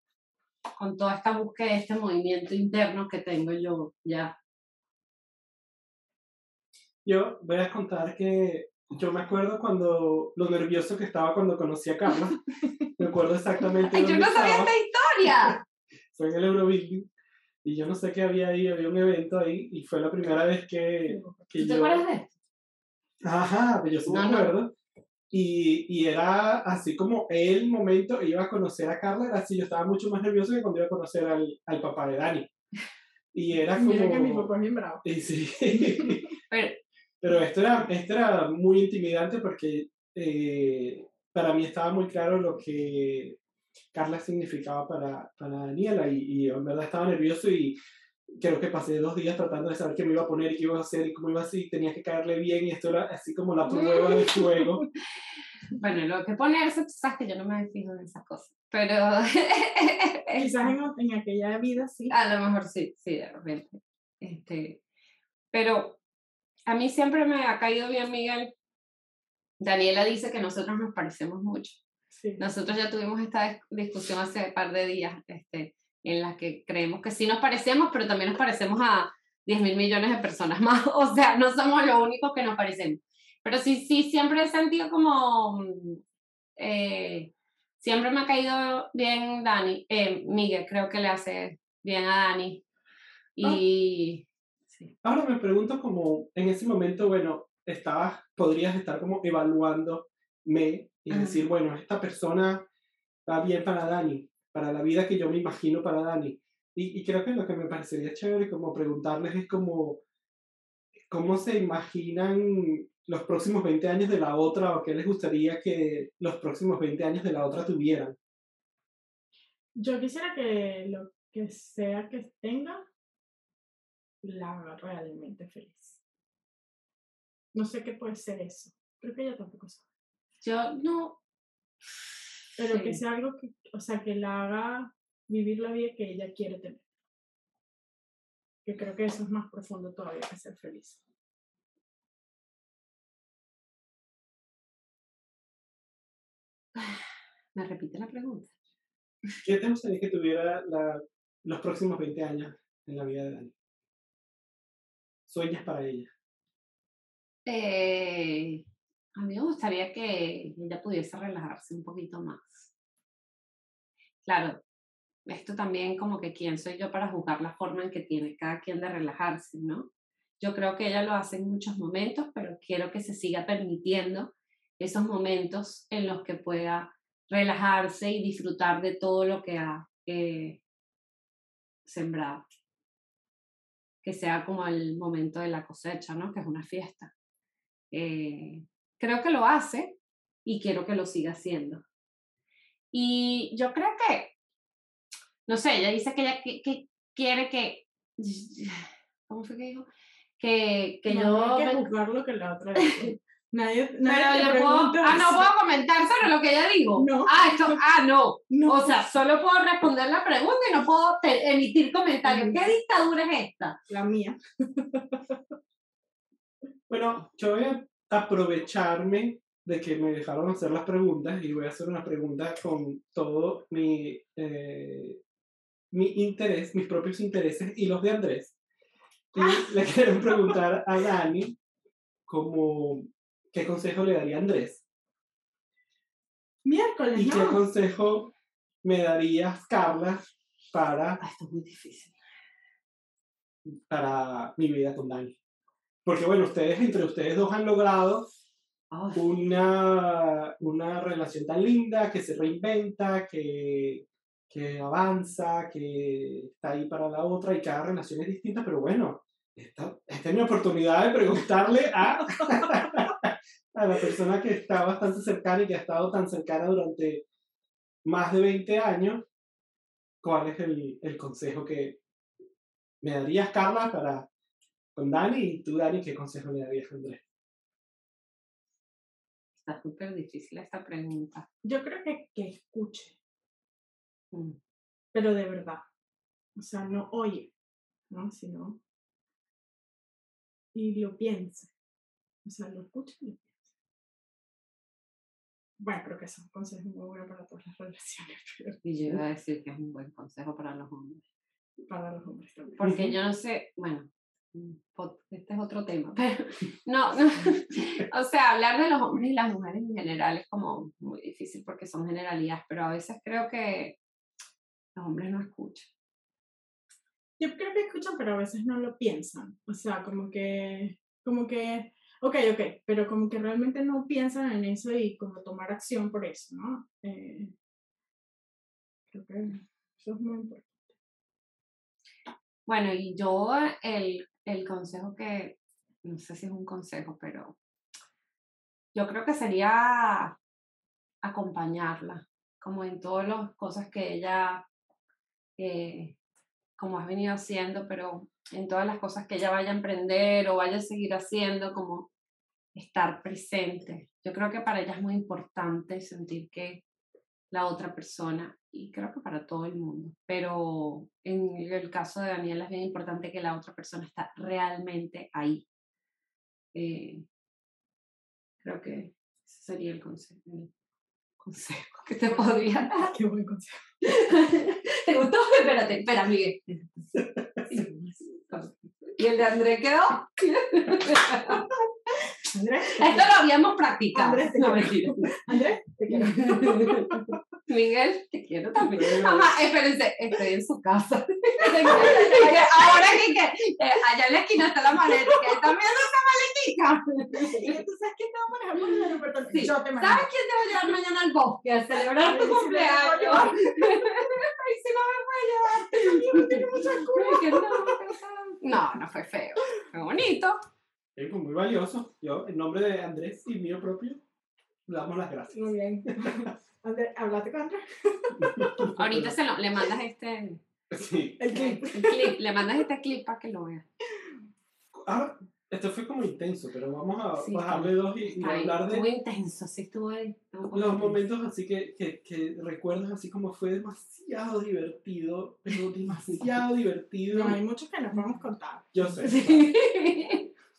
con toda esta búsqueda, este movimiento interno que tengo yo ya. Yo voy a contar que yo me acuerdo cuando lo nervioso que estaba cuando conocí a Carla. Me acuerdo exactamente ¡Ay, yo no sabía estaba. esta historia! Fue en el Eurobuilding. Y yo no sé qué había ahí, había un evento ahí y fue la primera vez que, que ¿Tú te yo... acuerdas de esto? Ajá, pero yo sí me No, no. acuerdo. Y, y era así como el momento, iba a conocer a Carla, era así, yo estaba mucho más nervioso que cuando iba a conocer al, al papá de Dani. Y era como... Mira que mi papá es bien bravo. Y sí. Pero, Pero esto era, esto era muy intimidante porque eh, para mí estaba muy claro lo que Carla significaba para, para Daniela y, y en verdad estaba nervioso y creo que pasé dos días tratando de saber qué me iba a poner y qué iba a hacer y cómo iba a hacer y tenía que caerle bien y esto era así como la prueba de fuego. bueno, lo que ponerse, tú sabes que yo no me fijo en esas cosas. Pero Quizás en, en aquella vida sí. a lo mejor sí, sí, de repente. Este, pero a mí siempre me ha caído bien Miguel. Daniela dice que nosotros nos parecemos mucho. sí. Nosotros ya tuvimos esta dis- discusión hace un par de días, este, en la que creemos que sí nos parecemos, pero también nos parecemos a 10 mil millones de personas más. O sea, no somos los únicos que nos parecemos. Pero sí, sí, siempre he sentido como... mm, eh, siempre me ha caído bien Dani, eh, Miguel, creo que le hace bien a Dani. Y... sí. Ahora me pregunto como en ese momento, bueno, estabas, podrías estar como evaluándome y Ajá. decir, bueno, esta persona va bien para Dani, para la vida que yo me imagino para Dani. Y, y creo que lo que me parecería chévere como preguntarles es como, ¿cómo se imaginan los próximos 20 años de la otra o qué les gustaría que los próximos 20 años de la otra tuvieran? Yo quisiera que lo que sea que tenga la haga realmente feliz. No sé qué puede ser eso. Creo que ella tampoco sabe. Yo no... Pero que sea algo que, o sea, que la haga vivir la vida que ella quiere tener. Que creo que eso es más profundo todavía que ser feliz. Me repite la pregunta. ¿Qué te gustaría que tuviera la- los próximos 20 años en la vida de Dani? Sueñas para ella. Eh, a mí me gustaría que ella pudiese relajarse un poquito más. Claro, esto también como que quién soy yo para juzgar la forma en que tiene cada quien de relajarse, ¿no? Yo creo que ella lo hace en muchos momentos, pero quiero que se siga permitiendo esos momentos en los que pueda relajarse y disfrutar de todo lo que ha eh, sembrado. Que sea como el momento de la cosecha, ¿no? Que es una fiesta. Eh, creo que lo hace y quiero que lo siga haciendo. Y yo creo que, no sé, ella dice que ella qui- que quiere que, ¿cómo fue que dijo? Que, que no yo... hay que juzgar lo que la otra dice. Nadie, pero nadie te yo puedo, pregunta ah, no puedo comentar sobre lo que ella dijo. No. Ah, esto, ah, no. No. O sea, solo puedo responder la pregunta y no puedo te- emitir comentarios. ¿Qué dictadura es esta? la mía. Bueno, yo voy a aprovecharme de que me dejaron hacer las preguntas y voy a hacer una pregunta con todo mi, eh, mi interés, mis propios intereses y los de Andrés. Y le quiero preguntar a Dani como qué consejo le daría Andrés Miércoles, y qué consejo me darías, Carla, para Ah, esto es muy difícil. para mi vida con Dani. Porque bueno, ustedes, entre ustedes dos han logrado una, una relación tan linda, que se reinventa, que, que avanza, que está ahí para la otra y cada relación es distinta, pero bueno, esta, esta es mi oportunidad de preguntarle a, a la persona que está bastante cercana y que ha estado tan cercana durante más de 20 años, cuál es el, el consejo que me darías, Carla, para con Dani y tú, Dani, qué consejo le darías a Andrés. Está súper difícil esta pregunta. Yo creo que, que escuche, Mm. pero de verdad. O sea, no oye, ¿no? Sino. Y lo piense. O sea, lo escuche y lo piense. Bueno, creo que es un consejo muy bueno para todas las relaciones, pero Y yo iba a decir que es un buen consejo para los hombres. para los hombres también. Porque yo no sé, bueno, mm, este es otro tema, pero no, no. O sea, hablar de los hombres y las mujeres en general es como muy difícil porque son generalidades, pero a veces creo que los hombres no escuchan. Yo creo que escuchan, pero a veces no lo piensan. O sea, como que, como que, ok, ok, pero como que realmente no piensan en eso y como tomar acción por eso, ¿no? Eh, creo que eso es muy importante. Bueno, y yo el, el consejo que, no sé si es un consejo, pero yo creo que sería acompañarla, como en todas las cosas que ella, eh, como has venido haciendo, pero en todas las cosas que ella vaya a emprender o vaya a seguir haciendo, como estar presente. Yo creo que para ella es muy importante sentir que la otra persona, y creo que para todo el mundo, pero en el caso de Daniela es bien importante que la otra persona está realmente ahí. Eh, creo que ese sería el consejo, el consejo que te podría dar. Qué buen consejo. ¿Te gustó? Espérate, espera, Miguel. ¿Y el de André quedó? Andrés, Esto lo habíamos practicado. Andrés, te no, quiero. mentira. Andrés, te quiero. Miguel, te quiero también. Ajá, espérense, estoy en su casa. Ahora que, que allá en la esquina está la maleta, que también es esa maletica. Y tú sabes que te va a manejar por el aeropuerto. Sí. Yo te manejo. ¿Sabes quién te va a llevar mañana al bosque a celebrar tu cumpleaños? Ay, si no me puede llevar. No, no fue feo. Fue bonito. Es muy valioso. Yo, en nombre de Andrés y mío propio, le damos las gracias. Muy bien. Andrés, ¿hablaste con Andrés? Ahorita se lo, le mandas este Sí. El el clip. clip, le mandas este clip para que lo vea. Ah, esto fue como intenso, pero vamos a Sí, bajarle dos y, y Ay, hablar de Estuvo intenso, sí, estuvo ahí. estuvo los intenso. momentos así que, que, que recuerdas así como fue demasiado divertido, pero demasiado divertido. No, hay muchos que no podemos contar. Yo sé. Sí.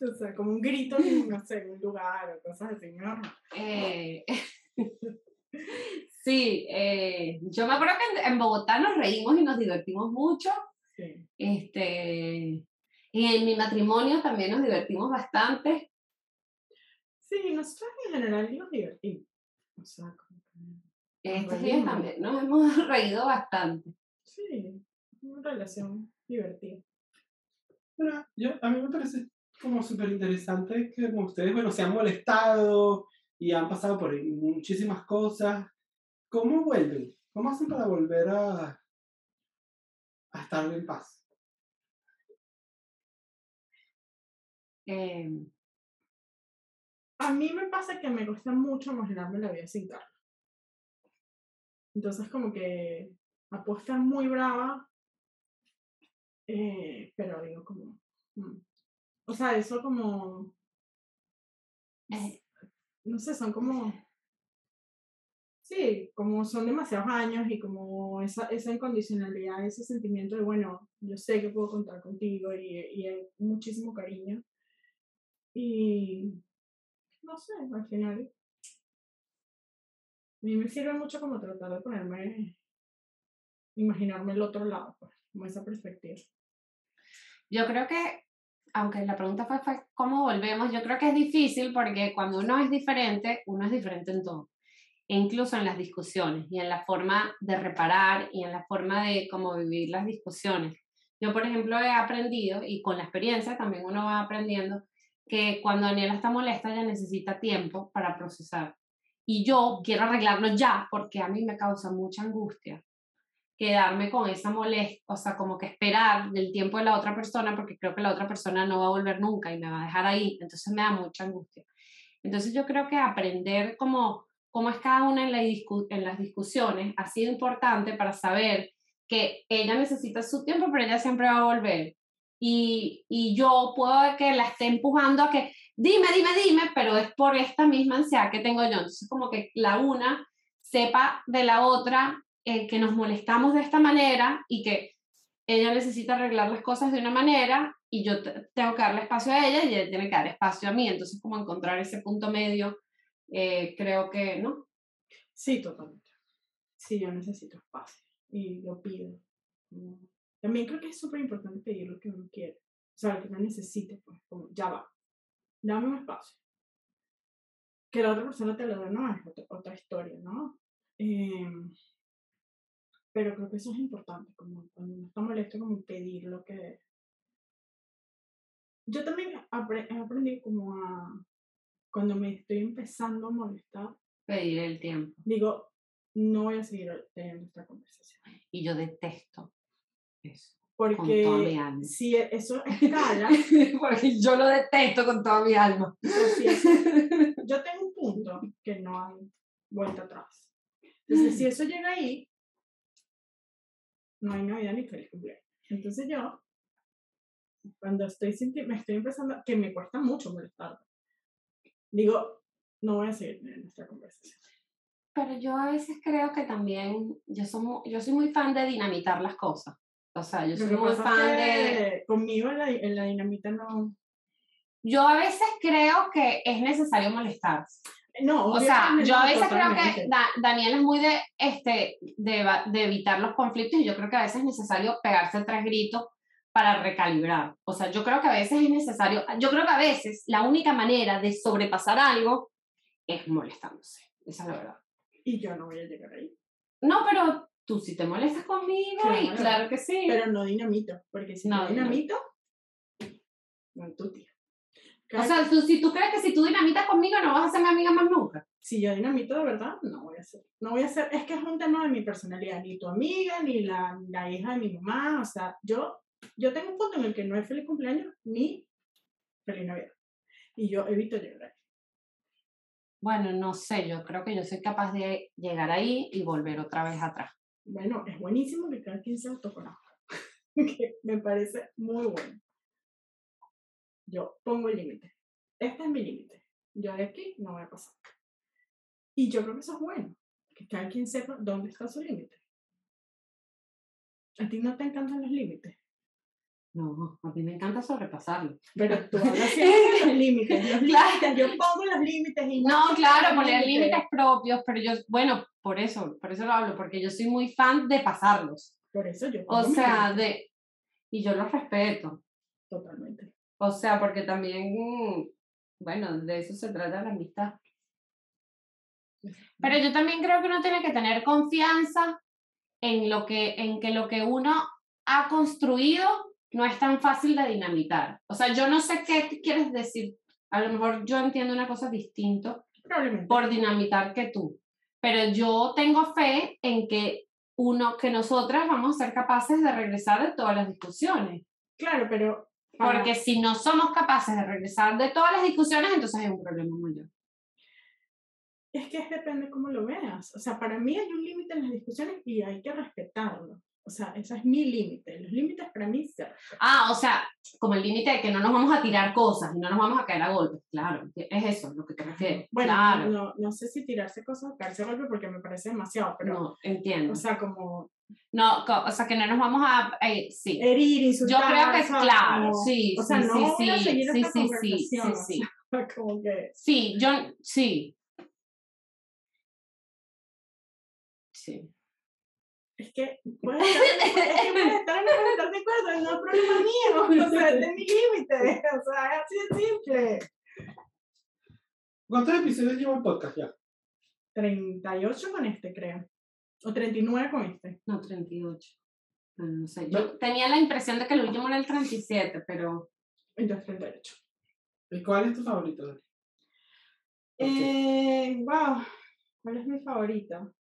O sea, como un grito en, no sé, en un lugar o cosas así. No. Eh, sí, eh, yo me acuerdo que en, en Bogotá nos reímos y nos divertimos mucho. Sí. Este, y en mi matrimonio también nos divertimos bastante. Sí, nosotros en general nos divertimos. O sea, como que, Estos días también nos hemos reído bastante. sí, una relación divertida. Bueno, yo, a mí me parece como súper interesante que ustedes, bueno, se han molestado y han pasado por muchísimas cosas. ¿Cómo vuelven? ¿Cómo hacen para volver a, a estar en paz? Eh, A mí me pasa que me cuesta mucho imaginarme la vida sin Carla. Entonces, como que estar muy brava, eh, pero digo como... mm. O sea, eso como... No sé, son como... Sí, como son demasiados años y como esa, esa incondicionalidad, ese sentimiento de, bueno, yo sé que puedo contar contigo y, y hay muchísimo cariño. Y no sé, al final. A mí me sirve mucho como tratar de ponerme, imaginarme el otro lado, pues, como esa perspectiva. Yo creo que, aunque la pregunta fue, cómo volvemos, yo creo que es difícil porque cuando uno es diferente, uno es diferente en todo. E incluso en las discusiones y en la forma de reparar y en la forma de cómo vivir las discusiones. Yo, por ejemplo, he aprendido, y con la experiencia también uno va aprendiendo, que cuando Daniela está molesta, ella necesita tiempo para procesar. Y yo quiero arreglarlo ya porque a mí me causa mucha angustia quedarme con esa molestia, o sea, como que esperar del tiempo de la otra persona, porque creo que la otra persona no va a volver nunca y me va a dejar ahí, entonces me da mucha angustia. Entonces yo creo que aprender cómo, cómo es cada una en, la en las discusiones ha sido importante para saber que ella necesita su tiempo, pero ella siempre va a volver. Y, y yo puedo que la esté empujando a que, dime, dime, dime, pero es por esta misma ansiedad que tengo yo. Entonces como que la una sepa de la otra eh, que nos molestamos de esta manera y que ella necesita arreglar las cosas de una manera y yo tengo que darle espacio a ella y ella tiene que dar espacio a mí. Entonces, como encontrar ese punto medio, eh, creo que, ¿no? Sí, totalmente. Sí, yo necesito espacio y lo pido. También creo que es súper importante pedir lo que uno quiere, o sea, lo que uno necesite, pues, como, ya va, dame un espacio. Que la otra persona te lo dé, no, es otra, otra historia, ¿no? Eh, pero creo que eso es importante, como cuando uno está molesto, como pedir lo que... Yo también he aprendido como a, cuando me estoy empezando a molestar, pedir el tiempo. Digo, no voy a seguir teniendo esta conversación. Y yo detesto eso. Porque si e, eso escala. porque yo lo detesto con toda mi alma. yo tengo un punto que no hay vuelta atrás. Entonces, si eso llega ahí, no hay Navidad ni feliz cumpleaños. Entonces yo, cuando estoy me estoy empezando, que me cuesta mucho molestar, digo, no voy a seguir en nuestra conversación. Pero yo a veces creo que también, yo, soy, yo soy muy fan de dinamitar las cosas. O sea, yo soy muy fan de... Conmigo en la, en la dinamita no... Yo a veces creo que es necesario molestarse. No, o sea, yo a veces creo que Daniel es muy de, este, de, de, evitar los conflictos y yo creo que a veces es necesario pegarse tres gritos para recalibrar. O sea, yo creo que a veces es necesario, yo creo que a veces la única manera de sobrepasar algo es molestándose. Esa es la verdad. Y yo no voy a llegar ahí. No, pero tú sí te molestas conmigo y claro que sí. Pero no dinamito, porque si no, dinamito, no, tú, O sea, tú, si tú crees que si tú dinamitas conmigo no vas a ser mi amiga más nunca. Si yo dinamito de verdad, no voy a ser. No voy a ser, es que es un tema de mi personalidad, ni tu amiga, ni la, la hija de mi mamá. O sea, yo, yo tengo un punto en el que no es feliz cumpleaños ni feliz Navidad. Y yo evito llegar ahí. Bueno, no sé, yo creo que yo soy capaz de llegar ahí y volver otra vez atrás. Bueno, es buenísimo que cada quien se autoconozca. que me parece muy bueno. Yo pongo el límite. Este es mi límite. Yo de aquí no voy a pasar. Y yo creo que eso es bueno. Que cada quien sepa dónde está su límite. ¿A ti no te encantan los límites? No, a mí me encanta sobrepasarlo. Pero tú hablas siempre de los límites. Los límites, yo pongo los límites y no. claro, poner límites propios, pero yo, bueno, por eso, por eso lo hablo, porque yo soy muy fan de pasarlos. Por eso yo. O sea, de. Y yo los respeto. Totalmente. O sea, porque también, bueno, de eso se trata la amistad. Pero yo también creo que uno tiene que tener confianza en, lo que, en que lo que uno ha construido no es tan fácil de dinamitar. O sea, yo no sé qué quieres decir. A lo mejor yo entiendo una cosa distinta por dinamitar que tú. Pero yo tengo fe en que uno, que nosotras vamos a ser capaces de regresar de todas las discusiones. Claro, pero porque si no somos capaces de regresar de todas las discusiones, entonces hay un problema mayor. Es que depende cómo lo veas. O sea, para mí hay un límite en las discusiones y hay que respetarlo. O sea, ese es mi límite. Los límites para mí se Ah, o sea, como el límite de que no nos vamos a tirar cosas y no nos vamos a caer a golpes. Claro, es eso lo que te refieres. Bueno, claro. no, no sé si tirarse cosas o caerse a golpes porque me parece demasiado, pero. No, entiendo. O sea, como no, o sea, que no nos vamos a eh, sí. herir, insultar. Yo creo que es claro, sí, o sea, sí, no sí, sí, sí, sí, sí, sí, sí, como que... sí, yo, sí. Sí. Es que puedes estar, es que puedes estar en estar de acuerdo, no es problema mío, o sea, es mi límite, o sea, es así de simple. ¿Cuántos episodios lleva el podcast ya? 38 con este, creo. ¿O 39 con este? No, 38. no sé. Yo tenía la impresión de que el último era el 37, pero. Entonces 38. ¿Y cuál es tu favorito? Eh, wow. ¿Cuál es mi favorito?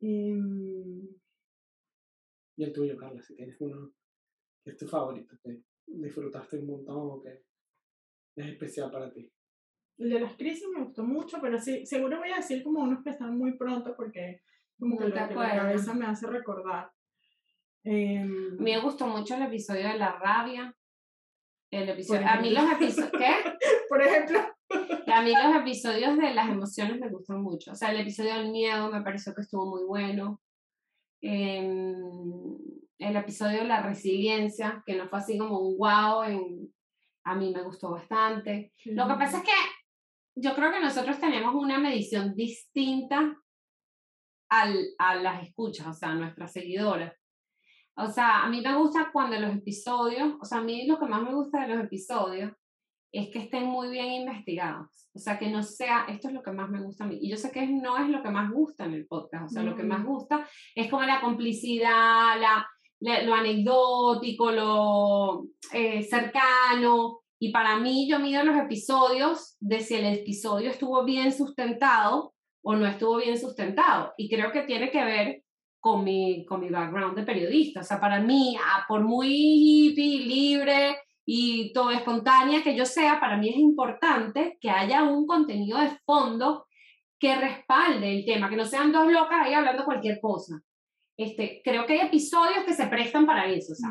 Em, Y el tuyo, Carla, si tienes uno que es tu favorito, que disfrutaste un montón o que es especial para ti. El de las crisis me gustó mucho, pero sí, seguro voy a decir como unos que están muy pronto porque como que No la, que la acuerdas. cabeza me hace recordar. Em, mí me gustó mucho el episodio de la rabia. El episodio, a mí los episodios, ¿qué? por ejemplo, A mí los episodios de las emociones me gustan mucho. O sea, el episodio del miedo me pareció que estuvo muy bueno. Em, el episodio de la resiliencia, que no fue así como un wow, en, a mí me gustó bastante. Lo que pasa es que yo creo que nosotros tenemos una medición distinta al, a las escuchas, o sea, a nuestras seguidoras. O sea, a mí me gusta cuando los episodios, o sea, a mí lo que más me gusta de los episodios es que estén muy bien investigados. O sea, que no sea, esto es lo que más me gusta a mí. Y yo sé que no es lo que más gusta en el podcast. O sea, lo que más Mm. gusta es como la complicidad, la, la- lo anecdótico, lo eh, cercano. Y para mí yo mido los episodios de si el episodio estuvo bien sustentado o no estuvo bien sustentado. Y creo que tiene que ver con mi, con mi background de periodista. O sea, para mí, ah, por muy hippie, libre y todo espontánea que yo sea, para mí es importante que haya un contenido de fondo que respalde el tema, que no sean dos locas ahí hablando cualquier cosa. Este, creo que hay episodios que se prestan para eso, o sea,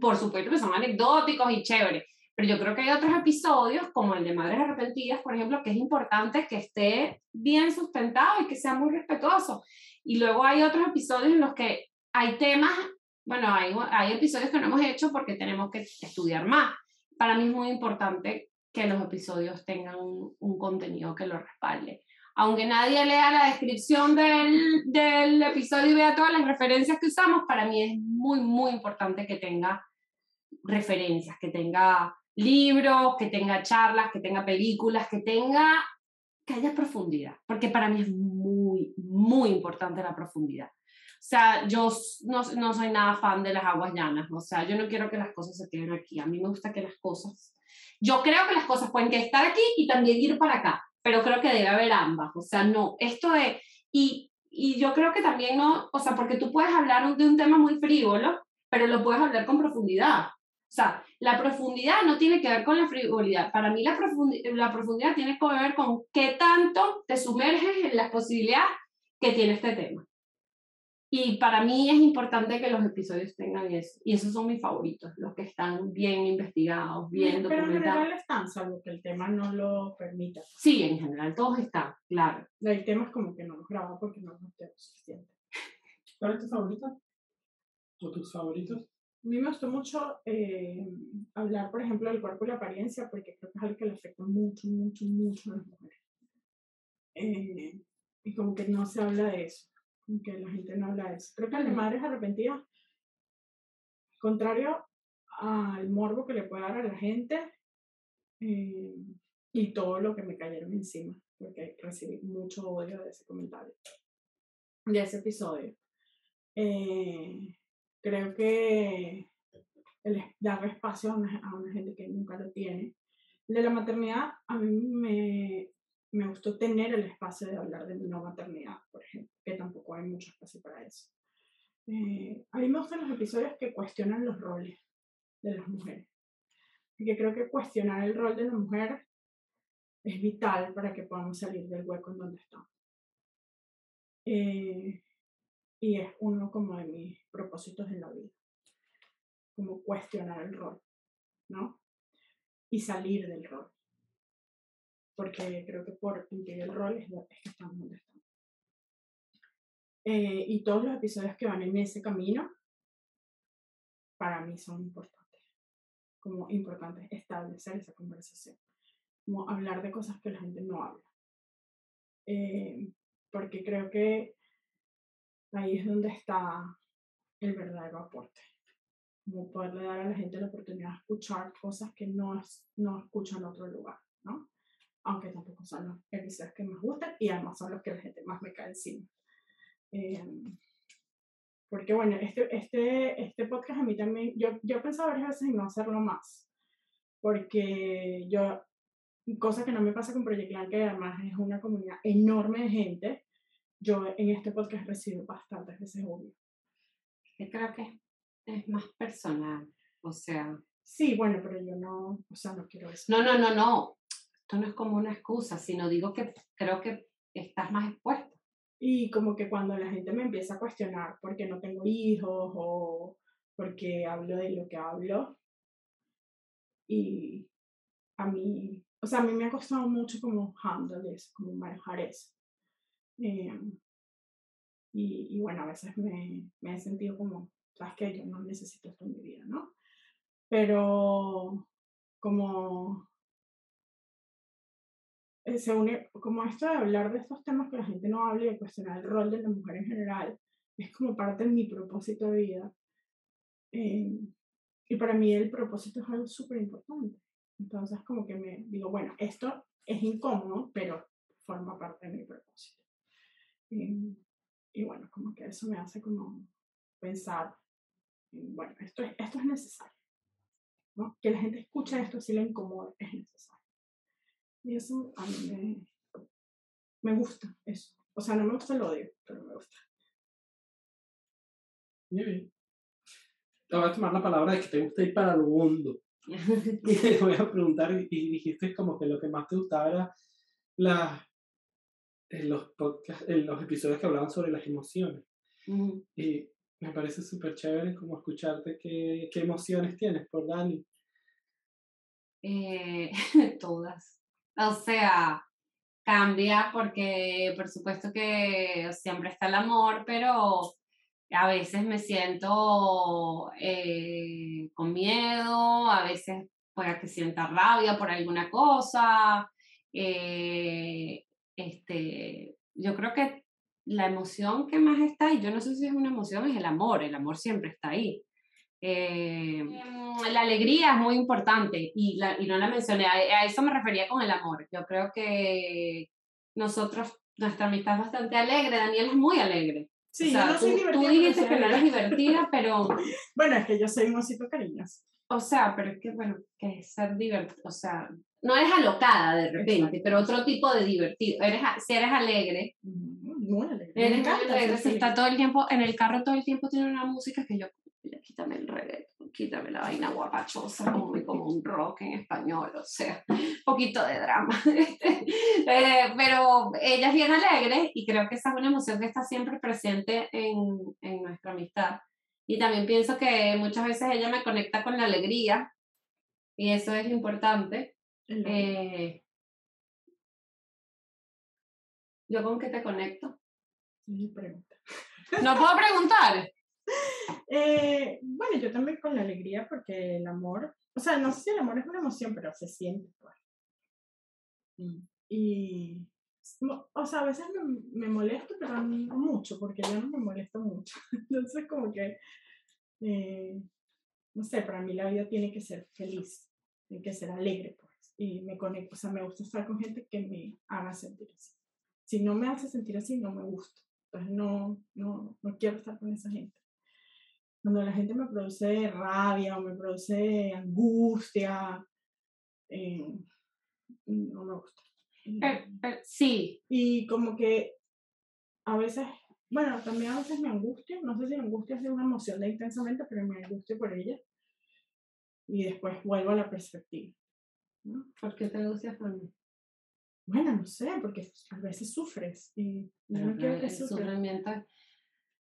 por supuesto que son anecdóticos y chéveres, pero yo creo que hay otros episodios, como el de Madres Arrepentidas, por ejemplo, que es importante que esté bien sustentado y que sea muy respetuoso. Y luego hay otros episodios en los que hay temas, bueno, hay, hay episodios que no hemos hecho porque tenemos que estudiar más. Para mí es muy importante que los episodios tengan un, un contenido que lo respalde. Aunque nadie lea la descripción del, del episodio y vea todas las referencias que usamos, para mí es muy, muy importante que tenga referencias, que tenga libros, que tenga charlas, que tenga películas, que tenga, que haya profundidad, porque para mí es muy, muy importante la profundidad. O sea, yo no, no soy nada fan de las aguas llanas, o sea, yo no quiero que las cosas se queden aquí, a mí me gusta que las cosas, yo creo que las cosas pueden estar aquí y también ir para acá, pero creo que debe haber ambas, o sea, no, esto de, y, y yo creo que también no, o sea, porque tú puedes hablar de un tema muy frívolo, pero lo puedes hablar con profundidad. O sea, la profundidad no tiene que ver con la frivolidad. Para mí la, profundi- la profundidad tiene que ver con qué tanto te sumerges en las posibilidades que tiene este tema. Y para mí es importante que los episodios tengan eso. Y esos son mis favoritos, los que están bien investigados, bien Pero en documentados. general están, salvo que el tema no lo permita. Sí, en general todos están, claro. Hay temas como que no los grabamos porque no nos tenemos suficiente. ¿Cuál es tu favorita? ¿O tus favoritos? A mí me gustó mucho eh, hablar, por ejemplo, del cuerpo y la apariencia, porque creo que es algo que le afecta mucho, mucho, mucho a las mujeres. Eh, y como que no se habla de eso, como que la gente no habla de eso. Creo que de Ujú. madres arrepentidas, contrario al morbo que le puede dar a la gente eh, y todo lo que me cayeron encima, porque recibí mucho odio de ese comentario, de ese episodio. Eh, creo que el darle espacio a una, a una gente que nunca lo tiene. De la maternidad, a mí me, me gustó tener el espacio de hablar de mi no maternidad, por ejemplo, que tampoco hay mucho espacio para eso. Eh, a mí me gustan los episodios que cuestionan los roles de las mujeres, porque creo que cuestionar el rol de la mujer es vital para que podamos salir del hueco en donde estamos. Eh, y es uno como de mis propósitos en la vida, como cuestionar el rol, ¿no? Y salir del rol, porque creo que por cumplir el rol es, es que estamos donde estamos. Eh, y todos los episodios que van en ese camino, para mí son importantes, como importante establecer esa conversación, como hablar de cosas que la gente no habla. Eh, porque creo que ahí es donde está el verdadero aporte. Como poderle dar a la gente la oportunidad de escuchar cosas que no, es- no escuchan en otro lugar, ¿no? Aunque tampoco son los episodios que más gustan y además son los que la gente más me cae encima. Eh, porque bueno, este, este, este podcast a mí también, yo, yo he pensado varias veces en no hacerlo más, porque yo, cosa que no me pasa con Project que además es una comunidad enorme de gente, yo en este podcast recibo bastantes veces. Yo creo que es más personal, o sea... Sí, bueno, pero yo no, o sea, no quiero eso. No, no, no, no. Esto no es como una excusa, sino digo que creo que estás más expuesta. Y como que cuando la gente me empieza a cuestionar por qué no tengo hijos o porque hablo de lo que hablo, y a mí, o sea, a mí me ha costado mucho como handle eso, como manejar eso. Em, y, bueno, a veces me, he sentido como, sabes que yo no necesito esto en mi vida, ¿no? Pero como eh, se une, como esto de hablar de estos temas que la gente no habla y de cuestionar el rol de la mujer en general, es como parte de mi propósito de vida. Em, y para mí el propósito es algo súper importante. Entonces como que me digo, bueno, esto es incómodo, pero forma parte de mi propósito. Y bueno, como que eso me hace como pensar, bueno, esto es, esto es necesario. ¿no? Que la gente escuche esto si le incomoda, es necesario. Y eso a mí me, me gusta, eso. O sea, no me gusta el odio, pero me gusta. Muy bien. Te voy a tomar la palabra de que te gusta ir para el mundo. y te voy a preguntar, y dijiste como que lo que más te gustaba era la, en los, podcast, en los episodios que hablaban sobre las emociones. Y me parece súper chévere como escucharte qué, qué emociones tienes por Dani. Eh, todas. O sea, cambia porque por supuesto que siempre está el amor, pero a veces me siento eh, con miedo, a veces puede que sienta rabia por alguna cosa. Eh, este, yo creo que la emoción que más está ahí, yo no sé si es una emoción, es el amor, el amor siempre está ahí. Eh, la alegría es muy importante y, la, y no la mencioné, a, eso me refería con el amor. Yo creo que nosotros, nuestra amistad es bastante alegre, Daniel es muy alegre. Sí, yo no soy divertida. Tú dijiste que no eres divertida, pero... bueno, es que yo soy un osito cariñoso. O sea, pero es que, bueno, que es ser divertido, o sea, no eres alocada de repente, pero otro tipo de divertido. Eres, si eres alegre. Muy alegre. Eres alegre, si está todo el tiempo, en el carro todo el tiempo tiene una música que yo quítame el reggaeton, quítame la vaina guapachosa, como, como un rock en español, o sea, un poquito de drama. eh, pero ella es bien alegre y creo que esa es una emoción que está siempre presente en, en nuestra amistad. Y también pienso que muchas veces ella me conecta con la alegría y eso es importante. Eh, ¿Yo con qué te conecto? pregunta. ¿No puedo preguntar? Eh, bueno, yo también con la alegría, porque el amor, o sea, no sé si el amor es una emoción, pero se siente. Pues. Mm. Y, o sea, a veces me, me, molesto, pero no mucho, porque yo no me molesto mucho. Entonces, como que, eh, no sé, para mí la vida tiene que ser feliz, tiene que ser alegre, pues. Y me conecto, o sea, me gusta estar con gente que me haga sentir así. Si no me hace sentir así, no me gusta. Entonces, no, no, no quiero estar con esa gente cuando la gente me produce rabia o me produce angustia, eh, no me gusta. Eh, sí. Y como que a veces, bueno, también a veces me angustia, no sé si angustia es una emoción de intensamente, pero me angustia por ella. Y después vuelvo a la perspectiva. ¿No? ¿Por qué te angustias por mí? Bueno, no sé, porque a veces sufres y no quiero que el sufrimiento,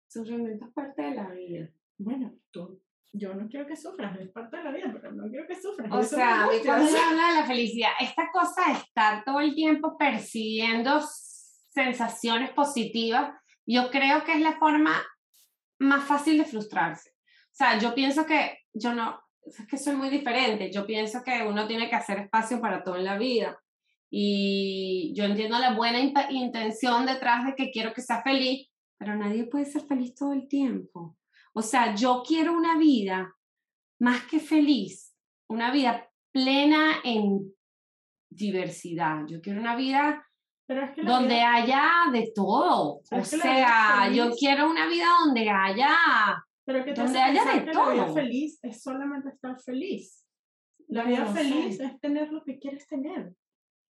sufrimiento es parte de la vida bueno, tú, yo no quiero que sufras, es parte de la vida, pero no quiero que sufras. O sea, cuando se habla de la felicidad, esta cosa de estar todo el tiempo persiguiendo sensaciones positivas, yo creo que es la forma más fácil de frustrarse. O sea, yo pienso que yo no, es que soy muy diferente, yo pienso que uno tiene que hacer espacio para todo en la vida. Y yo entiendo la buena intención detrás de que quiero que sea feliz, pero nadie puede ser feliz todo el tiempo. O sea, yo quiero una vida más que feliz, una vida plena en diversidad. Yo quiero una vida donde haya de todo. o sea, yo quiero una vida donde haya, pero que donde haya de todo. La vida feliz es solamente estar feliz. La vida feliz es tener lo que quieres tener.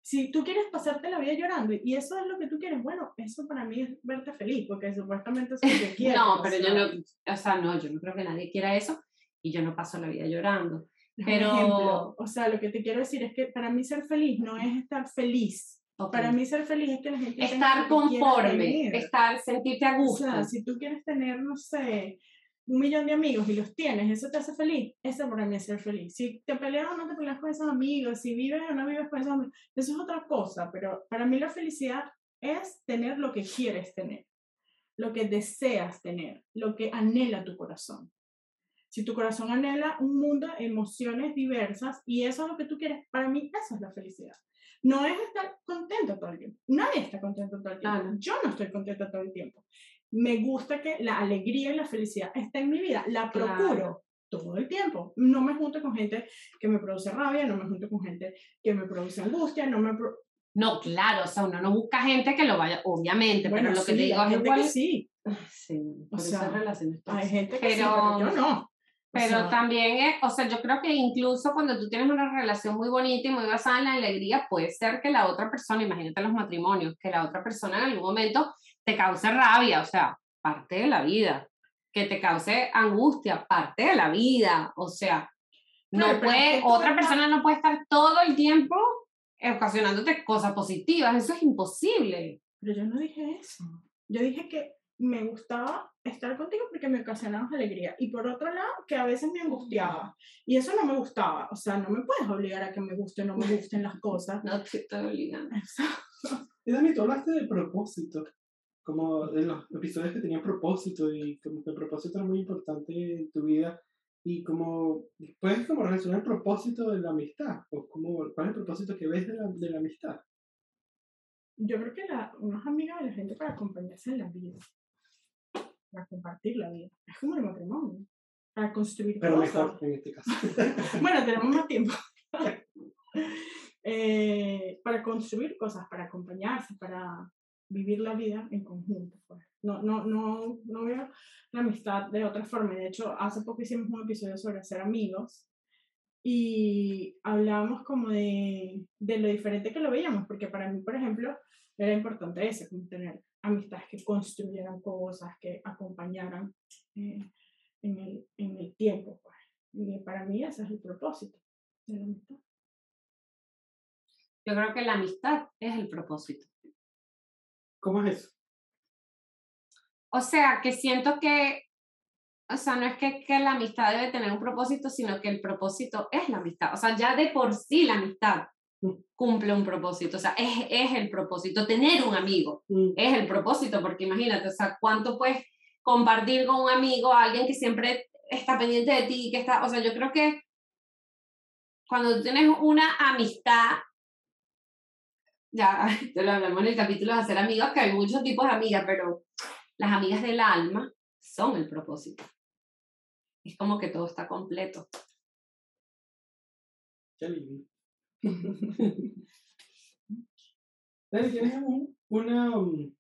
Si tú quieres pasarte la vida llorando y eso es lo que tú quieres, bueno, eso para mí es verte feliz, porque supuestamente es lo que quieres. no, pero o yo no, o sea, no, yo no creo que nadie quiera eso y yo no paso la vida llorando. pero- ejemplo. O sea, lo que te quiero decir es que para mí ser feliz no es estar feliz. Ok. Para mí ser feliz es que la gente estar conforme, estar, sentirte a O gusto. sea, si tú quieres tener, no sé, un millón de amigos y los tienes, eso te hace feliz. Eso para mí es ser feliz. Si te peleas o no te peleas con esos amigos, si vives o no vives con esos amigos, eso es otra cosa. Pero para mí la felicidad es tener lo que quieres tener, lo que deseas tener, lo que anhela tu corazón. Si tu corazón anhela un mundo de emociones diversas y eso es lo que tú quieres, para mí eso es la felicidad. No es estar contento todo el tiempo. Nadie está contento todo el tiempo. Yo no estoy contenta todo el tiempo. Me gusta que la alegría y la felicidad esté en mi vida. La Claro. procuro todo el tiempo. No me junto con gente que me produce rabia, no me junto con gente que me produce angustia, no me... pro- No, claro, o sea, uno no busca gente que lo vaya, obviamente, Bueno, pero lo que sí, te digo es igual. que sí, Sí, por sea, esas relaciones hay gente que sí, Pero- pero yo no. O Pero sea, también, es, o sea, yo creo que incluso cuando tú tienes una relación muy bonita y muy basada en la alegría, puede ser que la otra persona, imagínate los matrimonios, que la otra persona en algún momento te cause rabia, o sea, parte de la vida, que te cause angustia, parte de la vida, o sea, no Claro, puede, otra persona no puede estar todo el tiempo ocasionándote cosas positivas, eso es imposible. Pero yo no dije eso. Yo dije que me gustaba estar contigo porque me ocasionaba alegría. Y por otro lado, que a veces me angustiaba. Y eso no me gustaba. O sea, no me puedes obligar a que me gusten o no me gusten las cosas. No te estoy obligando. Y Dani, tú hablaste de propósito, como de los episodios que tenían propósito y como que el propósito era muy importante en tu vida y como puedes como relacionar el propósito de la amistad o como cuál es el propósito que ves de la, de la amistad. Yo creo que la, unas amigas de la gente para acompañarse en la vida. Para compartir la vida. Es como el matrimonio. Para construir Pero cosas. mejor en este caso. Bueno, tenemos más tiempo. Eh, para construir cosas, para acompañarse, para vivir la vida en conjunto. pues. No, no, no, no veo la amistad de otra forma. De hecho, hace poco hicimos un episodio sobre ser amigos y hablábamos como de, de lo diferente que lo veíamos, porque para mí, por ejemplo, era importante eso, como tener amistades que construyeran cosas, que acompañaran eh, en, el, en el tiempo. Pues. Y para mí ese es el propósito de la amistad. Yo creo que la amistad es el propósito. ¿Cómo es eso? O sea, que siento que, o sea, no es que, que la amistad debe tener un propósito, sino que el propósito es la amistad. O sea, ya de por sí la amistad Mm. cumple un propósito. O sea, es, es el propósito. Tener un amigo Mm, es el propósito, porque imagínate, o sea, cuánto puedes compartir con un amigo, alguien que siempre está pendiente de ti, que está, o sea, yo creo que cuando tienes una amistad, ya te lo hablamos en el capítulo de hacer amigos, que hay muchos tipos de amigas, pero las amigas del alma son el propósito. Es como que todo está completo. Qué lindo. Dani, ¿tienes un, una, um,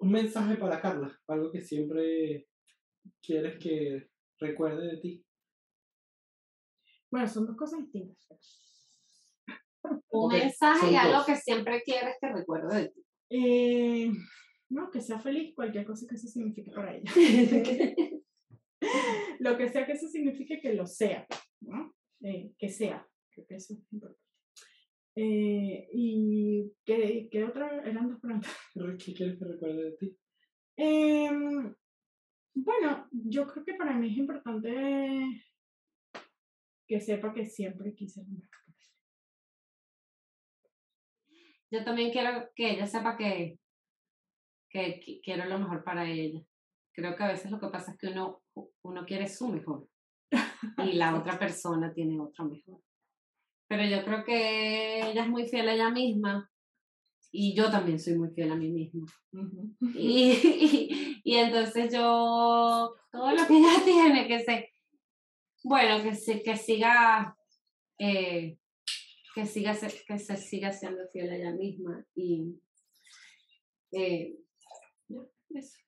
un mensaje para Carla? Algo que siempre quieres que recuerde de ti. Bueno, son dos cosas distintas. Un mensaje y algo dos. que siempre quieres que recuerde de ti. Eh, no, que sea feliz, cualquier cosa que eso signifique para ella. lo que sea que eso signifique que lo sea, ¿no? Eh, que sea, creo que eso es importante. Eh, y ¿qué, qué otra? Eran dos preguntas. ¿Qué quieres que recuerde de ti? Em, bueno, yo creo que para mí es importante que sepa que siempre quise lo mejor. Yo también quiero que ella sepa que, que qui- quiero lo mejor para ella. Creo que a veces lo que pasa es que uno, uno quiere su mejor y la otra persona tiene otro mejor. Pero yo creo que ella es muy fiel a ella misma y yo también soy muy fiel a mí misma. Y, y entonces yo, todo lo que ella tiene, que se, bueno, que, se, que siga, eh, que, siga se- que se siga siendo fiel a ella misma. Y, eh,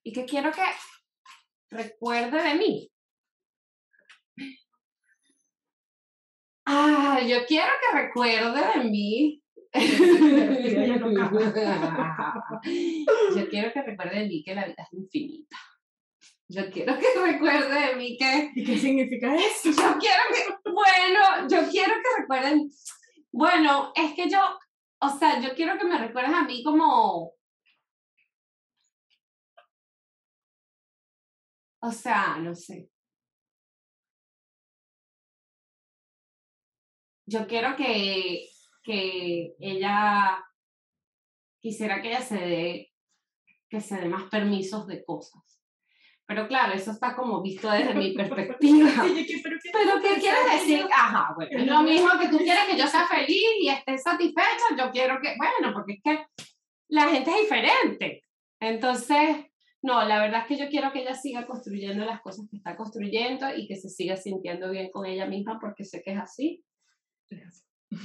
y que quiero que recuerde de mí. Ah, yo quiero que recuerde de mí. Yo quiero que recuerde de mí que la vida es infinita. Yo quiero que recuerde de mí que ¿Y qué significa eso? yo quiero que, bueno, yo quiero que recuerden, bueno, es que yo, o sea, yo quiero que me recuerden a mí como, o sea, no sé. Yo quiero que, que ella, quisiera que ella se dé, que se dé más permisos de cosas. Pero claro, eso está como visto desde mi perspectiva. Oye, ¿qué- pero qué- Pero ¿qué quieres decir? Ajá, bueno, es lo mismo que tú quieres que yo sea feliz y esté satisfecha, yo quiero que, bueno, porque es que la gente es diferente. Entonces, no, la verdad es que yo quiero que ella siga construyendo las cosas que está construyendo y que se siga sintiendo bien con ella misma porque sé que es así.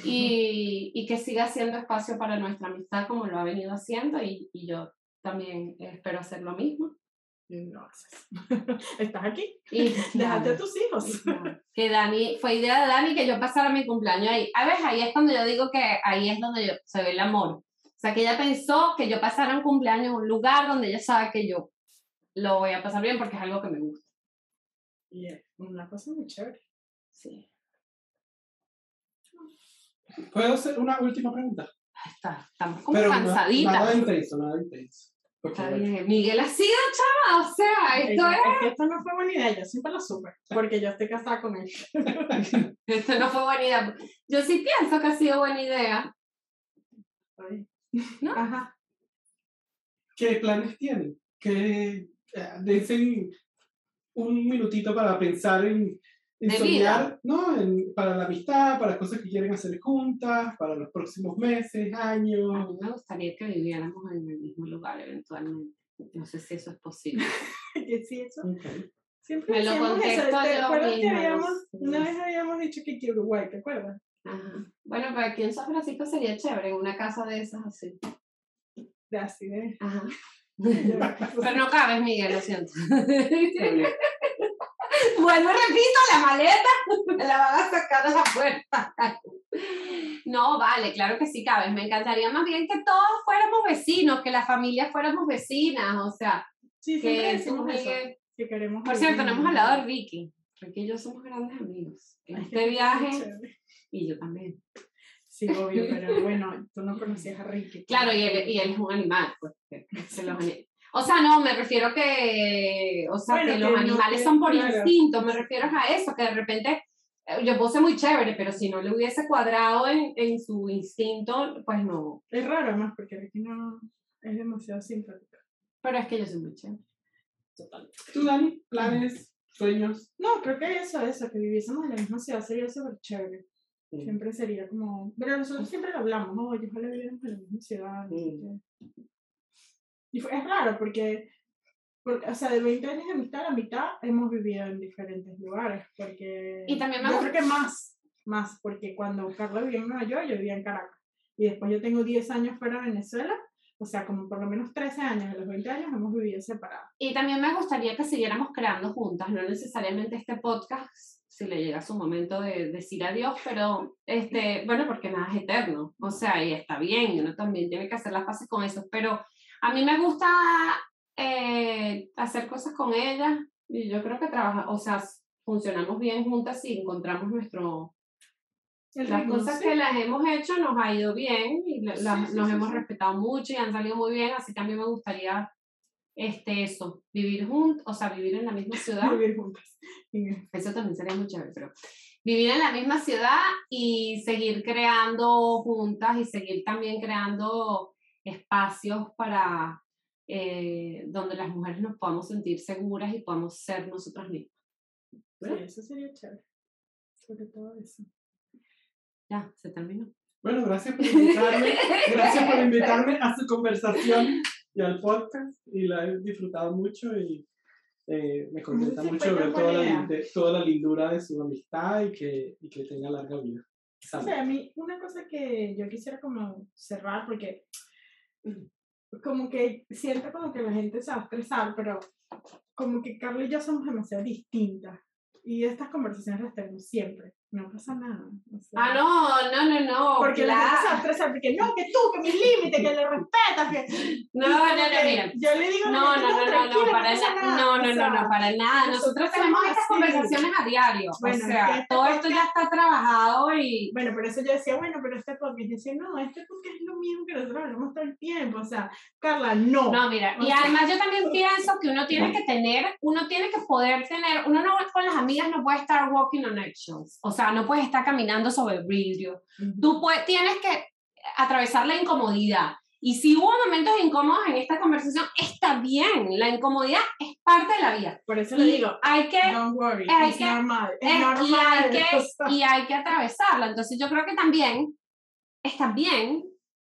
Y, y que siga haciendo espacio para nuestra amistad como lo ha venido haciendo y, y yo también espero hacer lo mismo. No haces. Estás aquí. Y Déjate a tus hijos. que Dani, fue idea de Dani que yo pasara mi cumpleaños ahí. A ver, ahí es cuando yo digo que ahí es donde yo, se ve el amor. O sea, que ella pensó que yo pasara un cumpleaños en un lugar donde ella sabe que yo lo voy a pasar bien porque es algo que me gusta. Y es una cosa muy chévere. Sí. ¿Puedo hacer una última pregunta? Ahí está, estamos como Pero no- cansaditas. nada intenso, nada intenso. Está bien. Miguel ha sido, chava, o sea, esto Ella- es, es que esto no fue buena idea, yo siempre lo supe, porque yo estoy casada con él. esto no fue buena idea. Yo sí pienso que ha sido buena idea. ¿No? Ajá. ¿Qué planes tienen? ¿Qué, eh, dicen un minutito para pensar en, en De soñar, ¿no? En- para la amistad, para cosas que quieren hacer juntas, para los próximos meses, A años. mí me gustaría que viviéramos en el mismo lugar eventualmente. No sé si eso es posible. Que sí, eso. Ok. Siempre Me lo eso. contesto ¿Te yo acuerdas que misma, habíamos, no una vez habíamos dicho que quiero Uruguay, ¿te acuerdas? Ajá. Bueno, pero aquí en San Francisco sería chévere, en una casa de esas así. De así de. Ajá. de- Pero no cabes, Miguel, lo siento. Vuelvo y repito, la maleta me la van a sacar a la puerta. No, vale, claro que sí cabes. Me encantaría más bien que todos fuéramos vecinos, que las familias fuéramos vecinas, o sea, Sí, que decimos eso. Que queremos. Por cierto, hemos en- hablado de Ricky. Ricky y yo somos grandes amigos. En Ay, este viaje, y yo también. Sí, obvio, pero bueno, tú no conocías a Ricky. Claro, y él, y él es un animal, pues. se los o sea, no, me refiero que, o sea, Bueno, que que los no animales te- son por claro. instinto, me refiero a eso, que de repente eh, yo puse muy chévere, pero si no le hubiese cuadrado en, en su instinto, pues no. Es raro, además, porque Ricky no es demasiado simpático. Pero es que yo soy muy chévere. Total. ¿Tú, Dani? ¿Planes? ¿Sueños? No, creo que eso, eso, que viviésemos en la misma ciudad sería súper chévere. Mm. Siempre sería como. Pero nosotros siempre lo hablamos, ¿no? Oye, ojalá viviéramos en la misma ciudad. no qué. Y fue- es raro porque, porque, o sea, de 20 años de amistad, la mitad hemos vivido en diferentes lugares. Porque. Y también me Yo creo que más, más, porque cuando Carla vivía en Nueva York, yo vivía en Caracas. Y después yo tengo 10 años fuera de Venezuela. O sea, como por lo menos 13 años, de los 20 años hemos vivido separados. Y también me gustaría que siguiéramos creando juntas, no necesariamente este podcast, si le llega su momento de decir adiós, pero este, bueno, porque nada es eterno, o sea, y está bien, uno también tiene que hacer las paces con eso, pero a mí me gusta eh, hacer cosas con ella, y yo creo que trabaja, o sea, funcionamos bien juntas y encontramos nuestro, El las ritmo, cosas sí. que las hemos hecho nos ha ido bien y la- la- Sí, sí, nos sí, hemos sí. respetado mucho y han salido muy bien, así que a mí me gustaría este, eso, vivir juntos, o sea, vivir en la misma ciudad. Vivir juntas. Eso también sería muy chévere, pero vivir en la misma ciudad y seguir creando juntas y seguir también creando espacios para eh, donde las mujeres nos podamos sentir seguras y podamos ser nosotras mismas. Sí, eso sería chévere. Sobre todo eso. Ya, se terminó. Bueno, gracias por invitarme. gracias por invitarme a su conversación y al podcast. Y la he disfrutado mucho y eh, me contenta Sí, mucho ver toda la, linde- toda la lindura de su amistad y que, y que tenga larga vida. O sea, a mí una cosa que yo quisiera como cerrar, porque como que siento como que la gente se va a estresar, pero como que Carla y yo somos demasiado distintas. Y estas conversaciones las tenemos siempre. No pasa nada. o sea, Ah, no, no, no, no. Porque la gente se claro. porque no, que tú, que mis límites, que le respetas, que... No, no, no, mira. Yo le digo, No, no, no, no, no, para nada. nada", No, no, no, no, para nada. Nosotros tenemos estas conversaciones a diario. Bueno, o sea, este todo esto ya está trabajado y. Bueno, por eso yo decía, bueno, pero este podcast, yo decía, no, este podcast es lo mismo que nosotros hablamos todo el tiempo, o sea, Carla, no. No, mira, y además yo también pienso que uno tiene que tener, uno tiene que poder tener, uno no con las amigas no puede estar walking on eggshells, o sea, no puedes estar caminando sobre vidrio. Tú puedes, tienes que atravesar la incomodidad. Y si hubo momentos incómodos en esta conversación, está bien, la incomodidad es parte de la vida. Por eso le Y digo, hay que don't worry, hay es que- normal, es Eh, y, normal. hay que, sea, y hay que atravesarla. Entonces yo creo que también está bien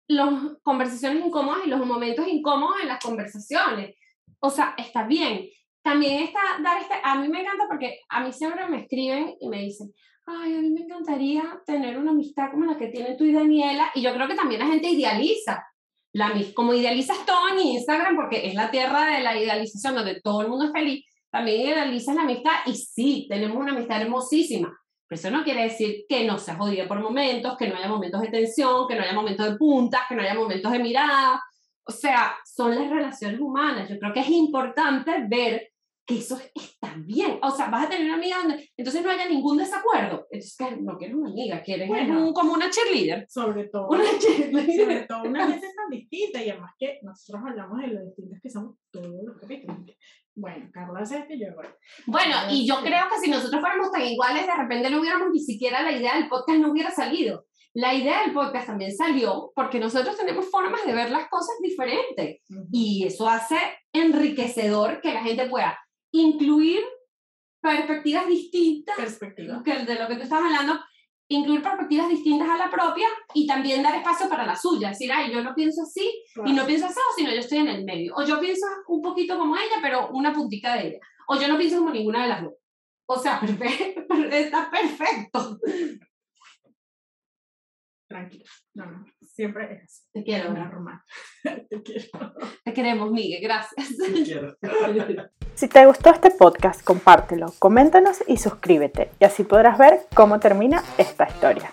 las conversaciones incómodas y los momentos incómodos en las conversaciones. O sea, está bien. También está dar este, a mí me encanta porque a mí siempre me escriben y me dicen, ay, a mí me encantaría tener una amistad como la que tienen tú y Daniela. Y yo creo que también la gente idealiza. La, como idealizas todo en Instagram, porque es la tierra de la idealización, donde todo el mundo es feliz, también idealizas la amistad y sí, tenemos una amistad hermosísima. Pero eso no quiere decir que no sea jodida por momentos, que no haya momentos de tensión, que no haya momentos de puntas, que no haya momentos de mirada. O sea, son las relaciones humanas. Yo creo que es importante ver que eso está bien. O sea, vas a tener una amiga donde entonces no haya ningún desacuerdo. Entonces, que no quieres una amiga, quieres Bueno. un- como una cheerleader. sobre todo, Una cheerleader. sobre todo una gente tan distinta y además que nosotros hablamos de lo distintos que somos todos los capítulos. Bueno, Carla hace este y yo este. Bueno, y yo creo que si nosotros fuéramos tan iguales, de repente no hubiéramos ni siquiera la idea del podcast, no hubiera salido. La idea del podcast también salió porque nosotros tenemos formas de ver las cosas diferentes y eso hace enriquecedor que la gente pueda incluir perspectivas distintas Perspectiva. que de lo que tú estás hablando, incluir perspectivas distintas a la propia y también dar espacio para la suya. Decir, ay, yo no pienso así y no pienso así, sino yo estoy en el medio. O yo pienso un poquito como ella, pero una puntita de ella. O yo no pienso como ninguna de las dos. O sea, perfecto, está perfecto. Tranquila. No, no, siempre es así. Te quiero. Te quiero. te queremos, Miguel, gracias. Te quiero. Si te gustó este podcast, compártelo, coméntanos y suscríbete, y así podrás ver cómo termina esta historia.